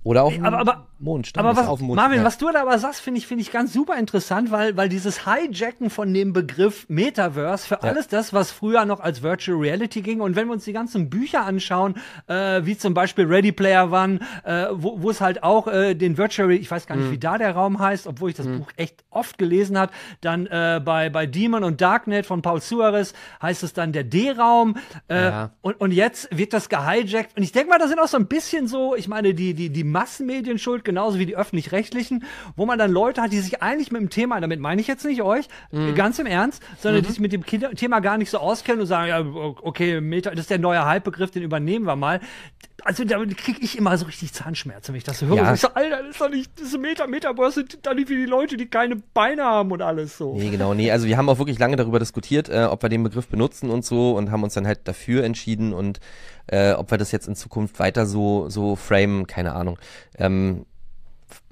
Oder auf dem aber, aber, Mond. Aber was, auf dem Mond. Marvin, ja. was du da aber sagst, finde ich, finde ich ganz super interessant, weil, weil dieses Hijacken von dem Begriff Metaverse für ja. alles das, was früher noch als Virtual Reality ging und wenn wir uns die ganzen Bücher anschauen, äh, wie zum Beispiel Ready Player One, äh, wo, wo es halt auch äh, den Virtual, ich weiß gar nicht, mhm. wie da der Raum heißt, obwohl ich das mhm. Buch echt oft gelesen habe, dann äh, bei, bei Demon und Darknet von Paul Suarez heißt es dann der D-Raum äh, ja. und, und jetzt wird das gehijackt und ich denke mal, da sind auch so ein bisschen so, ich meine, die, die, die Massenmedien schuld, genauso wie die öffentlich-rechtlichen, wo man dann Leute hat, die sich eigentlich mit dem Thema, damit meine ich jetzt nicht euch, mhm. ganz im Ernst, sondern mhm. die sich mit dem Thema gar nicht so auskennen und sagen, ja, okay, Meta, das ist der neue Hypebegriff, den übernehmen wir mal. Also da kriege ich immer so richtig Zahnschmerzen, wenn ich das so höre. Ja. Ich so, Alter, das ist doch nicht, das ist Meta, Metaverse sind da nicht wie die Leute, die keine Beine haben und alles so. Nee, genau, nee, also wir haben auch wirklich lange darüber diskutiert, äh, ob wir den Begriff benutzen und so und haben uns dann halt dafür entschieden und äh, ob wir das jetzt in Zukunft weiter so, so framen, keine Ahnung. Ähm,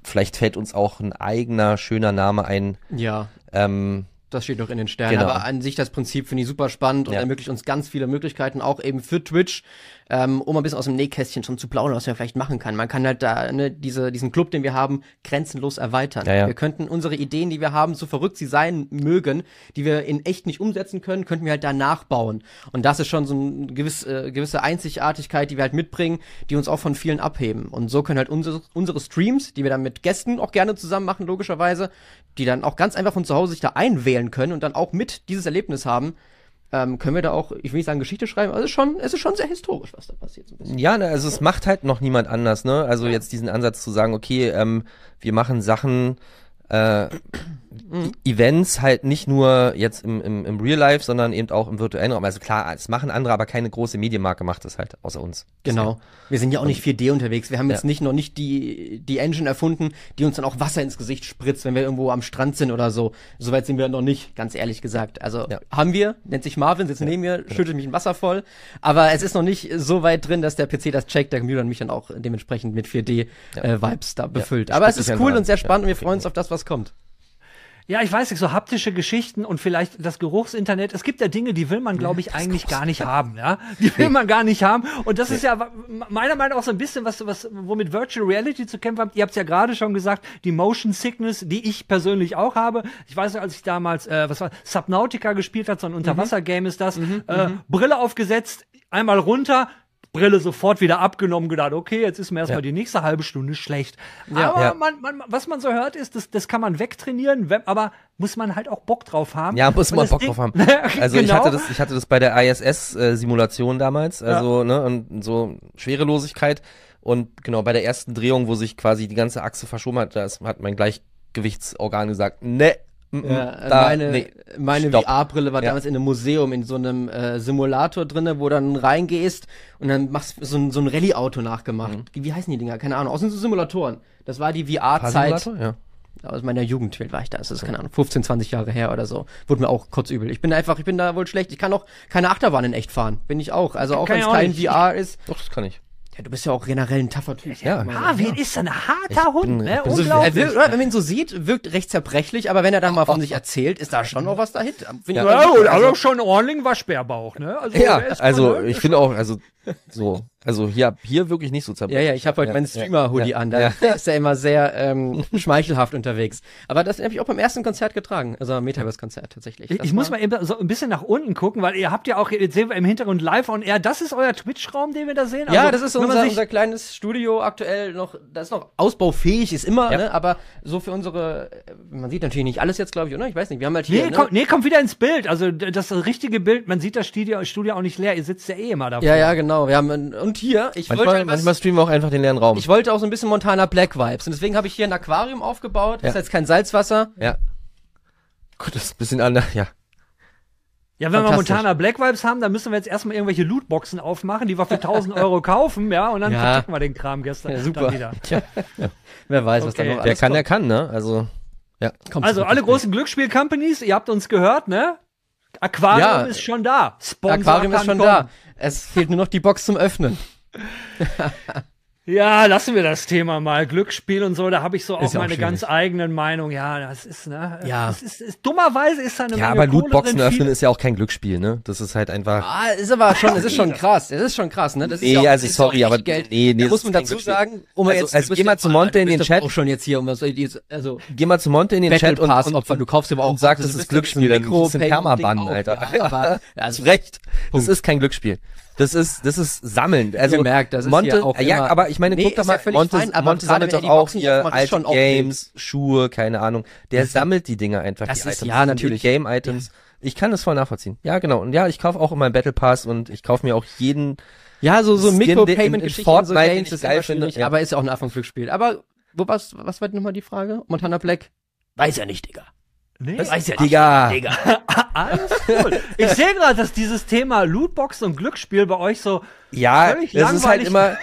vielleicht fällt uns auch ein eigener, schöner Name ein. Ja. Ähm, das steht noch in den Sternen. Genau. Aber an sich das Prinzip finde ich super spannend und ja. ermöglicht uns ganz viele Möglichkeiten, auch eben für Twitch, ähm, um ein bisschen aus dem Nähkästchen schon zu plaudern, was man vielleicht machen kann. Man kann halt da ne, diese, diesen Club, den wir haben, grenzenlos erweitern. Ja, ja. Wir könnten unsere Ideen, die wir haben, so verrückt sie sein mögen, die wir in echt nicht umsetzen können, könnten wir halt da nachbauen. Und das ist schon so eine gewisse, äh, gewisse Einzigartigkeit, die wir halt mitbringen, die uns auch von vielen abheben. Und so können halt unsere, unsere Streams, die wir dann mit Gästen auch gerne zusammen machen, logischerweise, die dann auch ganz einfach von zu Hause sich da einwählen können und dann auch mit dieses Erlebnis haben, ähm, können wir da auch, ich will nicht sagen Geschichte schreiben, also schon, es ist schon sehr historisch, was da passiert. So ein bisschen. Ja, ne, also es macht halt noch niemand anders, ne? Also ja. jetzt diesen Ansatz zu sagen, okay, ähm, wir machen Sachen, äh. Events halt nicht nur jetzt im, im, im Real Life, sondern eben auch im virtuellen Raum. Also klar, es machen andere, aber keine große Medienmarke macht es halt außer uns. Genau. Wir sind ja auch nicht 4D unterwegs. Wir haben jetzt ja. nicht noch nicht die, die Engine erfunden, die uns dann auch Wasser ins Gesicht spritzt, wenn wir irgendwo am Strand sind oder so. Soweit sind wir noch nicht, ganz ehrlich gesagt. Also ja. haben wir, nennt sich Marvin, sitzt ja. neben mir, schüttelt mich ein Wasser voll. Aber es ist noch nicht so weit drin, dass der PC das checkt, der Computer mich dann auch dementsprechend mit 4D-Vibes äh, da befüllt. Aber es ist cool und sehr spannend und wir freuen uns auf das, was kommt. Ja, ich weiß nicht, so haptische Geschichten und vielleicht das Geruchsinternet. Es gibt ja Dinge, die will man, glaube ich, eigentlich gar nicht haben, ja. Die will man gar nicht haben. Und das ist ja meiner Meinung nach auch so ein bisschen was, was, womit Virtual Reality zu kämpfen habt. Ihr habt es ja gerade schon gesagt, die Motion Sickness, die ich persönlich auch habe. Ich weiß nicht, als ich damals, äh, was war, Subnautica gespielt hat, so ein Unterwasser-Game ist das, mhm, äh, mhm. Brille aufgesetzt, einmal runter, Brille sofort wieder abgenommen, gedacht, okay, jetzt ist mir erstmal ja. die nächste halbe Stunde schlecht. Ja, aber ja. Man, man, was man so hört, ist, das, das kann man wegtrainieren, aber muss man halt auch Bock drauf haben. Ja, muss man Bock Ding, drauf haben. Also genau. ich hatte das, ich hatte das bei der ISS-Simulation damals, also, ne, und so Schwerelosigkeit. Und genau, bei der ersten Drehung, wo sich quasi die ganze Achse verschoben hat, da hat mein Gleichgewichtsorgan gesagt, ne, ja, da, meine nee, meine VR-Brille war ja. damals in einem Museum, in so einem äh, Simulator drinne, wo dann reingehst und dann machst du so ein, so ein Rallye-Auto nachgemacht. Mhm. Wie heißen die Dinger? Keine Ahnung. Außerdem so Simulatoren. Das war die VR-Zeit. Ja. Aus meiner Jugend war ich da. Das ist, keine Ahnung, 15, 20 Jahre her oder so. Wurde mir auch kurz übel. Ich bin einfach, ich bin da wohl schlecht. Ich kann auch keine Achterbahn in echt fahren. Bin ich auch. Also auch wenn es kein VR ist. Doch, das kann ich. Ja, du bist ja auch generell ein taffer Typ. Ja, Marvin ja. ist ein harter Hund, ne? Unglaublich. So, wirkt, wenn man ihn so sieht, wirkt recht zerbrechlich, aber wenn er dann mal von sich erzählt, ist da schon noch was dahinter. Ja, ja also, also schon ordentlich Waschbärbauch, ne? Also, ja, also ich finde auch, also so, also hier, hier wirklich nicht so zerbrechlich. Ja, ja, ich habe heute ja, meinen Streamer-Hoodie ja, an, da ja. ist er immer sehr ähm, schmeichelhaft unterwegs. Aber das habe ich auch beim ersten Konzert getragen, also Metaverse-Konzert tatsächlich. Das ich muss mal eben so ein bisschen nach unten gucken, weil ihr habt ja auch, jetzt sehen wir im Hintergrund live on air, das ist euer Twitch-Raum, den wir da sehen? Ja, also, das ist unser, unser kleines Studio aktuell noch, das ist noch ausbaufähig, ist immer, ne? aber so für unsere, man sieht natürlich nicht alles jetzt, glaube ich, oder? Ich weiß nicht, wir haben halt hier... Nee, ne? komm, nee, kommt wieder ins Bild, also das richtige Bild, man sieht das Studio, Studio auch nicht leer, ihr sitzt ja eh immer davor. Ja, ja, genau, wir haben, und hier, ich manchmal, wollte... Manchmal streamen wir auch einfach den leeren Raum. Ich wollte auch so ein bisschen Montana Black Vibes und deswegen habe ich hier ein Aquarium aufgebaut, ja. ist jetzt kein Salzwasser. Ja. Gut, das ist ein bisschen anders, ja. Ja, wenn wir Montana Black Vibes haben, dann müssen wir jetzt erstmal irgendwelche Lootboxen aufmachen, die wir für 1000 Euro kaufen, ja, und dann ja. verticken wir den Kram gestern ja, super. wieder. Ja. Wer weiß, okay. was da noch Der kann, kommt. der kann, ne? Also, ja. Kommt also, alle großen Glücksspiel-Companies, ihr habt uns gehört, ne? Aquarium ja. ist schon da. Sponsor Aquarium ist schon kommen. da. Es fehlt nur noch die Box zum Öffnen. Ja, lassen wir das Thema mal. Glücksspiel und so, da habe ich so auch meine auch ganz eigenen Meinungen. Ja, das ist, ne? Ja. Das ist, ist, dummerweise ist da eine Ja, Menge aber Lootboxen öffnen ist ja auch kein Glücksspiel, ne? Das ist halt einfach. Ah, ist aber schon, es ist schon krass. Es ist schon krass, ne? Das ist nee, ja auch, also sorry, aber Geld. nee, nee, da muss man dazu sagen, um also, jetzt, also geh mal zu Monte in den Chat. auch schon jetzt hier, um was, also, geh mal zu Monte in den Chat und, und, Opfer, du kaufst aber auch und sagst, das ist Glücksspiel, dann ist ein Permaban, Alter. Aber, also recht. Das ist kein Glücksspiel. Das ist, das ist Sammeln. Also gemerkt, das Monte, ist auch ja, aber ich meine, nee, guck doch mal, ja Monte, fein, Monte sammelt doch auch hier alte Games, Schuhe, keine Ahnung. Der das sammelt die Dinge einfach. Das die ist Items. ja natürlich Game-Items. Ja. Ich kann das voll nachvollziehen. Ja, genau. Und ja, ich kaufe auch immer einen Battle Pass und ich kaufe mir auch jeden. Ja, so so Micropayment-Geschichten, so Games ist geil finde. Ja. Aber ist ja auch ein Anfangsglücksspiel. Aber wo was, was war nochmal die Frage? Montana Black? Weiß ja nicht, Digga. Nee, das weiß ja Digga. Nicht, Digga. Alles cool. Ich sehe gerade, dass dieses Thema Lootbox und Glücksspiel bei euch so ja, das ist halt immer.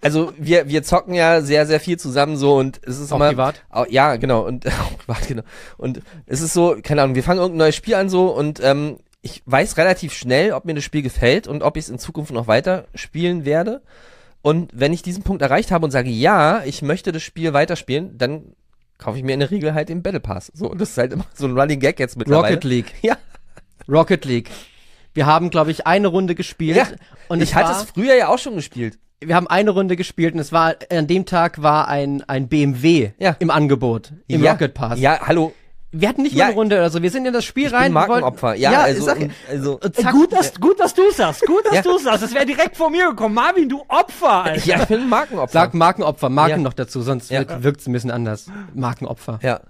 Also wir wir zocken ja sehr sehr viel zusammen so und es ist auch immer privat. Auch, ja genau und auch privat genau und es ist so keine Ahnung wir fangen irgendein neues Spiel an so und ähm, ich weiß relativ schnell ob mir das Spiel gefällt und ob ich es in Zukunft noch weiter spielen werde und wenn ich diesen Punkt erreicht habe und sage ja ich möchte das Spiel weiterspielen dann kaufe ich mir in der Regel halt den Battle Pass so und das ist halt immer so ein Running Gag jetzt mittlerweile Rocket League ja Rocket League wir haben, glaube ich, eine Runde gespielt. Ja, und ich hatte es früher ja auch schon gespielt. Wir haben eine Runde gespielt und es war, an dem Tag war ein, ein BMW ja. im Angebot, im ja. Rocket Pass. Ja, hallo. Wir hatten nicht ja. mal eine Runde oder so. Wir sind in das Spiel ich rein. Bin Markenopfer. Ja, ja also, sag, also zack, gut, dass, gut, dass du sagst. Gut, dass ja. du sagst. Das wäre direkt vor mir gekommen. Marvin, du Opfer. Alter. Ja, ich bin Markenopfer. Sag Markenopfer. Marken noch dazu, sonst ja. wirkt es ein bisschen anders. Markenopfer. Ja.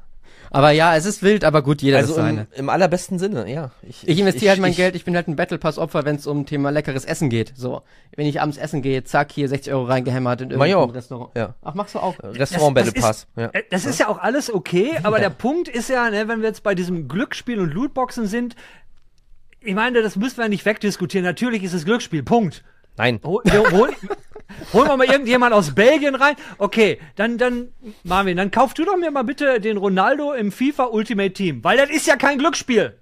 Aber ja, es ist wild, aber gut, jeder also ist seine. Im, Im allerbesten Sinne, ja. Ich, ich, ich investiere halt mein ich, Geld, ich bin halt ein Battle Pass Opfer, wenn es um Thema leckeres Essen geht. So, wenn ich abends essen gehe, zack, hier 60 Euro reingehämmert in irgendein Restaurant. Ja. Ach, machst du auch? Restaurant das, Battle Pass. ja. Äh, das ist ja auch alles okay, aber der Punkt ist ja, ne, wenn wir jetzt bei diesem Glücksspiel und Lootboxen sind, ich meine, das müssen wir nicht wegdiskutieren. Natürlich ist es Glücksspiel. Punkt. Nein. Wir holen, holen wir mal irgendjemand aus Belgien rein. Okay, dann, dann, Marvin, dann kauf du doch mir mal bitte den Ronaldo im FIFA Ultimate Team, weil das ist ja kein Glücksspiel.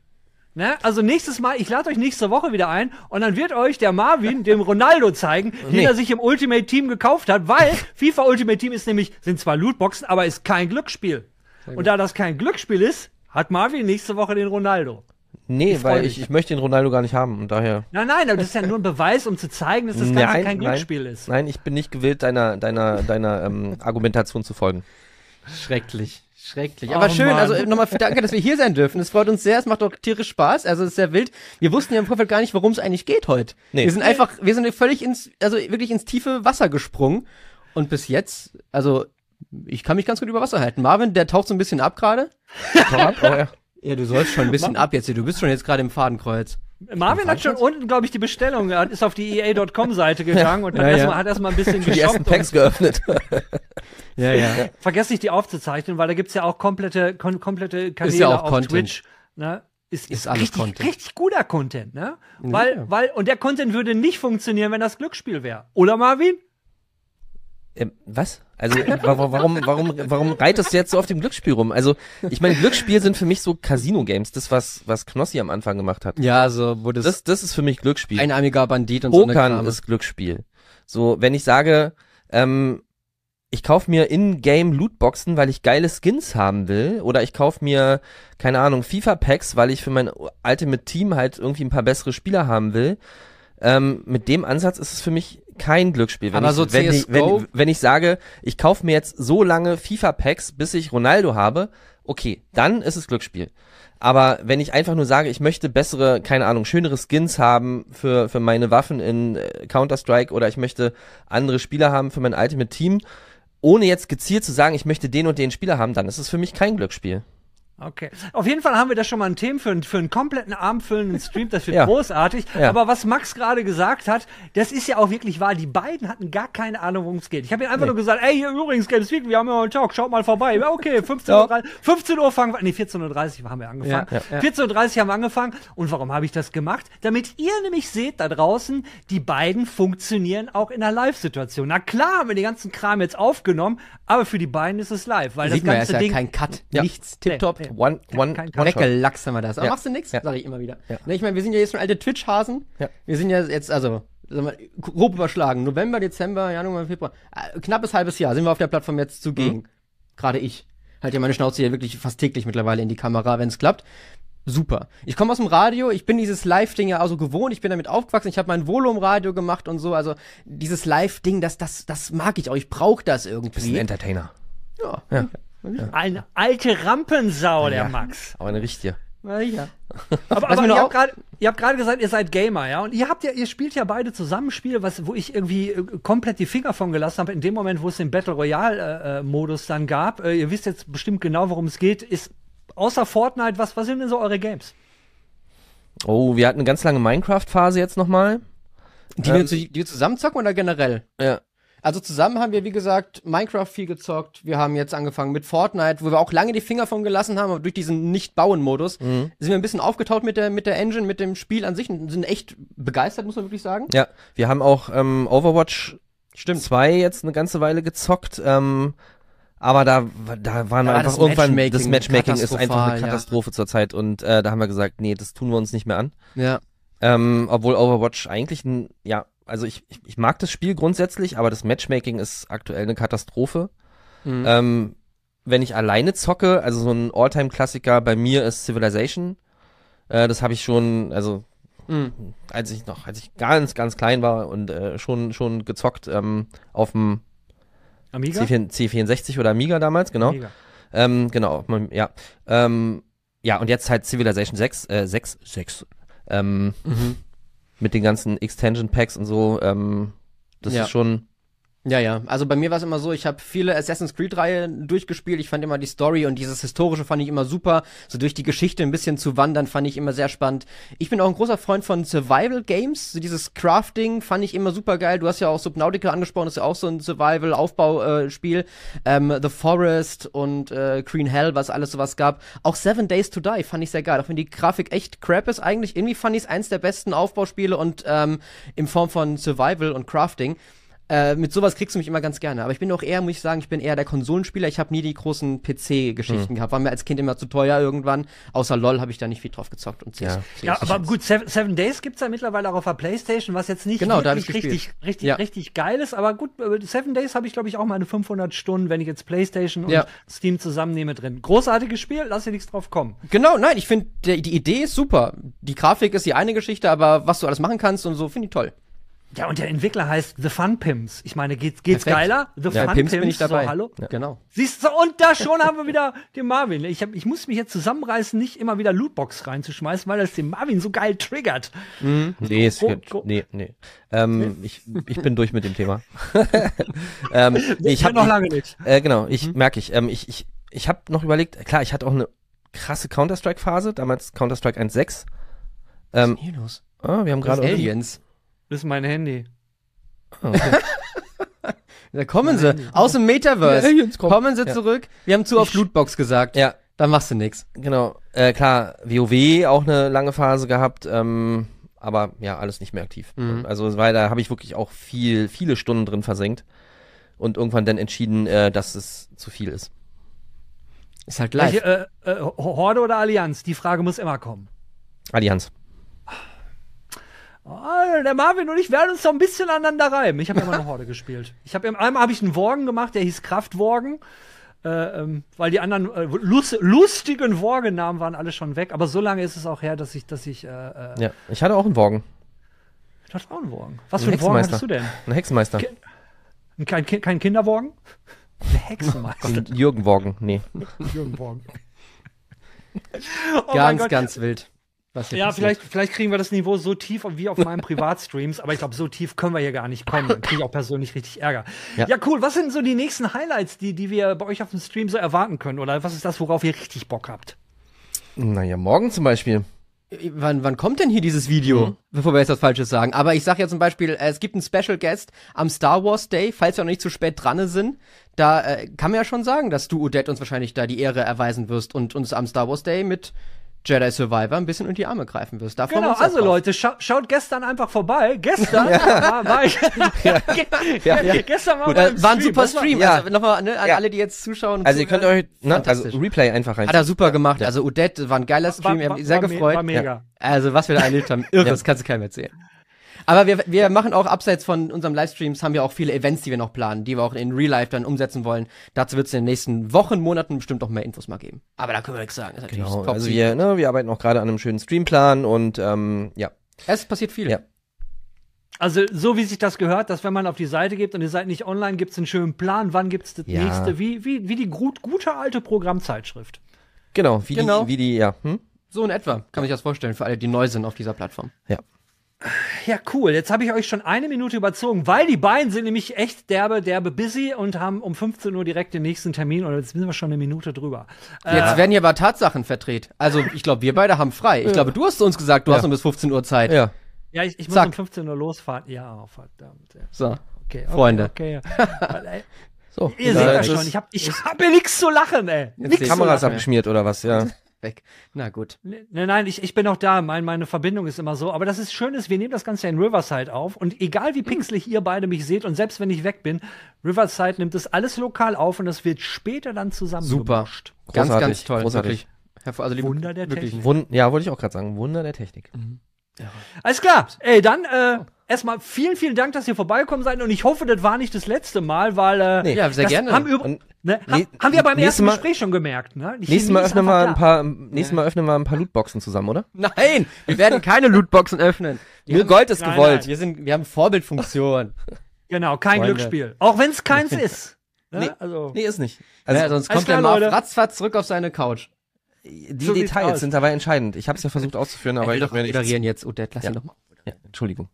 Ne? Also nächstes Mal, ich lade euch nächste Woche wieder ein und dann wird euch der Marvin dem Ronaldo zeigen, nee. den er sich im Ultimate Team gekauft hat, weil FIFA Ultimate Team ist nämlich, sind zwar Lootboxen, aber ist kein Glücksspiel. Und da das kein Glücksspiel ist, hat Marvin nächste Woche den Ronaldo. Nee, ich weil ich, ich möchte den Ronaldo gar nicht haben und daher. Nein, nein, aber das ist ja nur ein Beweis, um zu zeigen, dass das Ganze nein, kein Glücksspiel nein, ist. Nein, ich bin nicht gewillt, deiner, deiner, deiner ähm, Argumentation zu folgen. Schrecklich. Schrecklich. Aber oh, schön, Mann. also nochmal danke, dass wir hier sein dürfen. Es freut uns sehr, es macht auch tierisch Spaß. Also es ist sehr wild. Wir wussten ja im Vorfeld gar nicht, worum es eigentlich geht heute. Nee. Wir sind einfach, wir sind völlig ins, also wirklich ins tiefe Wasser gesprungen. Und bis jetzt, also ich kann mich ganz gut über Wasser halten. Marvin, der taucht so ein bisschen ab gerade. oh, ja. Ja, du sollst schon ein bisschen ab jetzt hier. Du bist schon jetzt gerade im Fadenkreuz. Marvin hat schon unten, glaube ich, die Bestellung, er ist auf die EA.com-Seite gegangen und ja, erst mal, hat erstmal ein bisschen die ersten Packs geöffnet. ja, ja. Vergesst nicht, die aufzuzeichnen, weil da gibt's ja auch komplette, kom komplette Kanäle ja auf Content. Twitch. Ne? Ist, ist, ist alles richtig, Content. richtig guter Content, ne? Weil, weil, und der Content würde nicht funktionieren, wenn das Glücksspiel wäre. Oder Marvin? Ähm, was? Also warum, warum, warum, warum reitest du jetzt so auf dem Glücksspiel rum? Also ich meine, Glücksspiel sind für mich so Casino-Games, das was was Knossi am Anfang gemacht hat. Ja, so wo das das, das ist für mich Glücksspiel. Einarmiger Bandit und Pokern so ist Glücksspiel. So, wenn ich sage, ähm, ich kauf mir in-game Lootboxen, weil ich geile Skins haben will, oder ich kauf mir keine Ahnung FIFA Packs, weil ich für mein Ultimate Team halt irgendwie ein paar bessere Spieler haben will. Ähm, mit dem Ansatz ist es für mich kein Glücksspiel. Wenn Aber ich, so wenn, ich, wenn, wenn ich sage, ich kaufe mir jetzt so lange FIFA-Packs, bis ich Ronaldo habe, okay, dann ist es Glücksspiel. Aber wenn ich einfach nur sage, ich möchte bessere, keine Ahnung, schönere Skins haben für, für meine Waffen in äh, Counter-Strike oder ich möchte andere Spieler haben für mein Ultimate Team, ohne jetzt gezielt zu sagen, ich möchte den und den Spieler haben, dann ist es für mich kein Glücksspiel. Okay. Auf jeden Fall haben wir da schon mal ein Thema für, für einen kompletten abendfüllenden Stream. Das wird ja. großartig. Ja. Aber was Max gerade gesagt hat, das ist ja auch wirklich wahr. Die beiden hatten gar keine Ahnung, worum es geht. Ich habe ihnen einfach nee. nur gesagt, ey, hier übrigens, Games Week, wir haben ja einen Talk, schaut mal vorbei. Ja, okay, 15 Uhr, 15 Uhr fangen wir, nee, 14.30 Uhr haben wir angefangen. Ja, 14.30 Uhr haben wir angefangen. Und warum habe ich das gemacht? Damit ihr nämlich seht da draußen, die beiden funktionieren auch in einer Live-Situation. Na klar haben wir den ganzen Kram jetzt aufgenommen, aber für die beiden ist es live, weil Sieht das ganze man, ist Ding. Ja kein Cut, nichts, tipptopp. Nee. One, one, kein, kein, Weggelaxt haben wir das. Aber ja. machst du nichts, ja. sage ich immer wieder. Ja. Ne, ich meine, wir sind ja jetzt schon alte Twitch-Hasen. Ja. Wir sind ja jetzt, also, mal, grob überschlagen. November, Dezember, Januar, Februar. Äh, knappes halbes Jahr sind wir auf der Plattform jetzt zugegen. Mhm. Gerade ich. Halt ja meine Schnauze hier wirklich fast täglich mittlerweile in die Kamera, wenn es klappt. Super. Ich komme aus dem Radio, ich bin dieses Live-Ding ja also gewohnt, ich bin damit aufgewachsen, ich habe mein Volume-Radio gemacht und so, also dieses Live-Ding, das, das, das mag ich auch, ich brauche das irgendwie. Du bist ein Entertainer. Ja. ja. Eine alte Rampensau, der ja, Max. Aber eine richtige. Na ja. aber, aber ihr, habt grad, ihr habt gerade gesagt, ihr seid Gamer, ja? Und ihr habt ja, ihr spielt ja beide zusammen Spiele, was, wo ich irgendwie äh, komplett die Finger von gelassen habe. In dem Moment, wo es den Battle Royale-Modus äh, dann gab, äh, ihr wisst jetzt bestimmt genau, worum es geht, ist außer Fortnite, was, was sind denn so eure Games? Oh, wir hatten eine ganz lange Minecraft-Phase jetzt nochmal. Die, ähm, wir, die wir zusammen zocken oder generell? Ja. Also zusammen haben wir, wie gesagt, Minecraft viel gezockt. Wir haben jetzt angefangen mit Fortnite, wo wir auch lange die Finger von gelassen haben, aber durch diesen Nicht-Bauen-Modus mhm. sind wir ein bisschen aufgetaut mit der, mit der Engine, mit dem Spiel an sich und sind echt begeistert, muss man wirklich sagen. Ja, wir haben auch ähm, Overwatch Stimmt. 2 jetzt eine ganze Weile gezockt. Ähm, aber da, da waren ja, wir einfach das irgendwann, Matchmaking das Matchmaking ist einfach eine Katastrophe ja. zurzeit und äh, da haben wir gesagt, nee, das tun wir uns nicht mehr an. Ja. Ähm, obwohl Overwatch eigentlich ein, ja, also ich, ich, ich mag das Spiel grundsätzlich, aber das Matchmaking ist aktuell eine Katastrophe. Mhm. Ähm, wenn ich alleine zocke, also so ein Alltime-Klassiker bei mir ist Civilization. Äh, das habe ich schon, also mhm. als ich noch, als ich ganz, ganz klein war und äh, schon, schon gezockt ähm, auf dem Amiga? C4, C64 oder Amiga damals, genau. Amiga. Ähm, genau, ja. Ähm, ja, und jetzt halt Civilization 6, äh, 6, 6. Ähm, mhm mit den ganzen Extension Packs und so. Ähm, das ja. ist schon ja, ja. Also bei mir war es immer so, ich habe viele Assassin's Creed-Reihe durchgespielt. Ich fand immer die Story und dieses Historische fand ich immer super. So durch die Geschichte ein bisschen zu wandern, fand ich immer sehr spannend. Ich bin auch ein großer Freund von Survival-Games. So dieses Crafting fand ich immer super geil. Du hast ja auch Subnautica angesprochen, das ist ja auch so ein Survival-Aufbauspiel. ähm, The Forest und äh, Green Hell, was alles sowas gab. Auch Seven Days to Die fand ich sehr geil. Auch wenn die Grafik echt crap ist eigentlich. Irgendwie fand ich es eins der besten Aufbauspiele und ähm, in Form von Survival und Crafting. Äh, mit sowas kriegst du mich immer ganz gerne. Aber ich bin auch eher, muss ich sagen, ich bin eher der Konsolenspieler. Ich habe nie die großen PC-Geschichten hm. gehabt. War mir als Kind immer zu teuer irgendwann. Außer LOL habe ich da nicht viel drauf gezockt. Und ja, ja aber gut, Seven, Seven Days gibt's ja mittlerweile auch auf der Playstation, was jetzt nicht genau, wirklich richtig, richtig, ja. richtig geil ist. Aber gut, äh, Seven Days habe ich, glaube ich, auch meine 500 Stunden, wenn ich jetzt Playstation und ja. Steam zusammennehme drin. Großartiges Spiel, lass dir nichts drauf kommen. Genau, nein, ich finde, die Idee ist super. Die Grafik ist die eine Geschichte, aber was du alles machen kannst und so, finde ich toll. Ja, und der Entwickler heißt The Fun Pimps. Ich meine, geht's, geht's geiler? The ja, Fun Pimps, Pimps bin ich dabei. So, hallo? Ja. Genau. Siehst du, und da schon haben wir wieder den Marvin. Ich, hab, ich muss mich jetzt zusammenreißen, nicht immer wieder Lootbox reinzuschmeißen, weil das den Marvin so geil triggert. Mhm. Nee, ist, go, go. nee, nee. Ähm, nee. Ich, ich bin durch mit dem Thema. ähm, nee, ich habe noch lange nicht. Äh, genau, ich mhm. merke ich. Ähm, ich, ich, ich habe noch überlegt, klar, ich hatte auch eine krasse Counter-Strike-Phase, damals Counter-Strike 1.6. Ähm, Was ist hier los? Ah, wir haben gerade Aliens. Das ist mein Handy. Oh, okay. da kommen sie. Aus dem Metaverse. kommen. kommen. sie ja. zurück. Wir haben zu auf Lootbox gesagt. Ja. Dann machst du nix. Genau. Äh, klar, WoW auch eine lange Phase gehabt. Ähm, aber ja, alles nicht mehr aktiv. Mhm. Also, weil da habe ich wirklich auch viel, viele Stunden drin versenkt. Und irgendwann dann entschieden, äh, dass es zu viel ist. Ist halt live. Welche, äh, äh, Horde oder Allianz? Die Frage muss immer kommen. Allianz. Oh, der Marvin und ich werden uns so ein bisschen aneinander reiben. Ich habe immer eine Horde gespielt. Ich habe einmal habe ich einen Worgen gemacht, der hieß Kraftworgen, äh, ähm, weil die anderen äh, lust, lustigen Worgennamen waren alle schon weg. Aber so lange ist es auch her, dass ich, dass ich. Äh, äh ja, ich hatte auch einen Worgen. Ich hatte auch einen Worgen. Was ein für einen Worgen hattest du denn? Ein Hexenmeister. Ki kein, kein Kinderworgen? Ein Hexenmeister. Jürgen Worgen, nee. Jürgen Worgen. oh ganz, ganz wild ja, vielleicht, vielleicht kriegen wir das Niveau so tief wie auf meinen Privatstreams, aber ich glaube, so tief können wir hier gar nicht kommen. Dann kriege ich auch persönlich richtig Ärger. Ja. ja. cool. Was sind so die nächsten Highlights, die, die wir bei euch auf dem Stream so erwarten können? Oder was ist das, worauf ihr richtig Bock habt? Naja, morgen zum Beispiel. Wann, wann kommt denn hier dieses Video? Mhm. Bevor wir jetzt was Falsches sagen. Aber ich sag ja zum Beispiel, äh, es gibt einen Special Guest am Star Wars Day, falls wir noch nicht zu spät dran sind. Da äh, kann man ja schon sagen, dass du, Odette, uns wahrscheinlich da die Ehre erweisen wirst und uns am Star Wars Day mit Jedi Survivor ein bisschen unter die Arme greifen wirst. Da genau, also Leute, scha schaut gestern einfach vorbei. Gestern war, war ich. ja. ja. ja. Gestern war, äh, war ein super Stream. Ja. Also nochmal ne, an alle, die jetzt zuschauen. also ihr könnt euch, ne, also Replay einfach rein. Hat er super gemacht. Also Odette war ein geiler Stream. War, war, sehr gefreut. War mega. Also was wir da erlebt haben, irre, das kannst du keinem erzählen. Aber wir, wir machen auch abseits von unserem Livestreams haben wir auch viele Events, die wir noch planen, die wir auch in Real Life dann umsetzen wollen. Dazu wird es in den nächsten Wochen, Monaten bestimmt noch mehr Infos mal geben. Aber da können wir nichts sagen. genau. Also wir, ne, wir arbeiten auch gerade an einem schönen Streamplan und ähm, ja. Es passiert viel. Ja. Also, so wie sich das gehört, dass wenn man auf die Seite gibt und ihr seid nicht online, gibt es einen schönen Plan, wann gibt es das ja. nächste, wie, wie, wie die gut, gute alte Programmzeitschrift. Genau, wie genau. die, wie die, ja. Hm? So in etwa, kann man sich das vorstellen, für alle, die neu sind auf dieser Plattform. Ja. Ja, cool. Jetzt habe ich euch schon eine Minute überzogen, weil die beiden sind nämlich echt derbe, derbe busy und haben um 15 Uhr direkt den nächsten Termin und jetzt sind wir schon eine Minute drüber. Jetzt äh, werden hier aber Tatsachen verdreht. Also ich glaube, wir beide haben frei. Ich ja. glaube, du hast uns gesagt, du ja. hast nur bis 15 Uhr Zeit. Ja. Ja, ich, ich muss um 15 Uhr losfahren. Ja, oh, verdammt. Ja. So. Okay, okay, Freunde. Okay. so. Ihr seht ja schon, ich habe ich hab hier nichts zu lachen, ey. Nix Kameras abgeschmiert oder was, ja weg. Na gut. Nein, nein, ich, ich bin auch da. Mein, meine Verbindung ist immer so. Aber das ist schön, ist, wir nehmen das Ganze in Riverside auf. Und egal wie pixelig ihr beide mich seht und selbst wenn ich weg bin, Riverside nimmt das alles lokal auf und das wird später dann zusammen Super. Ganz, ganz toll. Großartig. Wirklich. Also, Wunder der Technik. Wund ja, wollte ich auch gerade sagen. Wunder der Technik. Mhm. Ja. Alles klar. Ey, dann äh, erstmal vielen, vielen Dank, dass ihr vorbeigekommen seid. Und ich hoffe, das war nicht das letzte Mal, weil äh, nee, ja, sehr gerne. Haben, und, ne, nee, haben wir beim ersten Mal, Gespräch schon gemerkt. Ne? nächstes Mal öffnen wir ein paar, nächstes Mal öffnen wir ein paar Lootboxen zusammen, oder? Nein, wir werden keine Lootboxen öffnen. Nur Gold ist nein, gewollt. Nein. Wir sind, wir haben Vorbildfunktion. Genau, kein Freunde. Glücksspiel. Auch wenn es keins ist. Ne? Nee, also, nee, ist nicht. Also, ja, sonst kommt der mal ratzfatz zurück auf seine Couch. Die so Details sind dabei entscheidend. Ich habe es ja versucht auszuführen, aber ich doch moderieren jetzt. Odette, lass ja. ihn doch mal. Ja, Entschuldigung.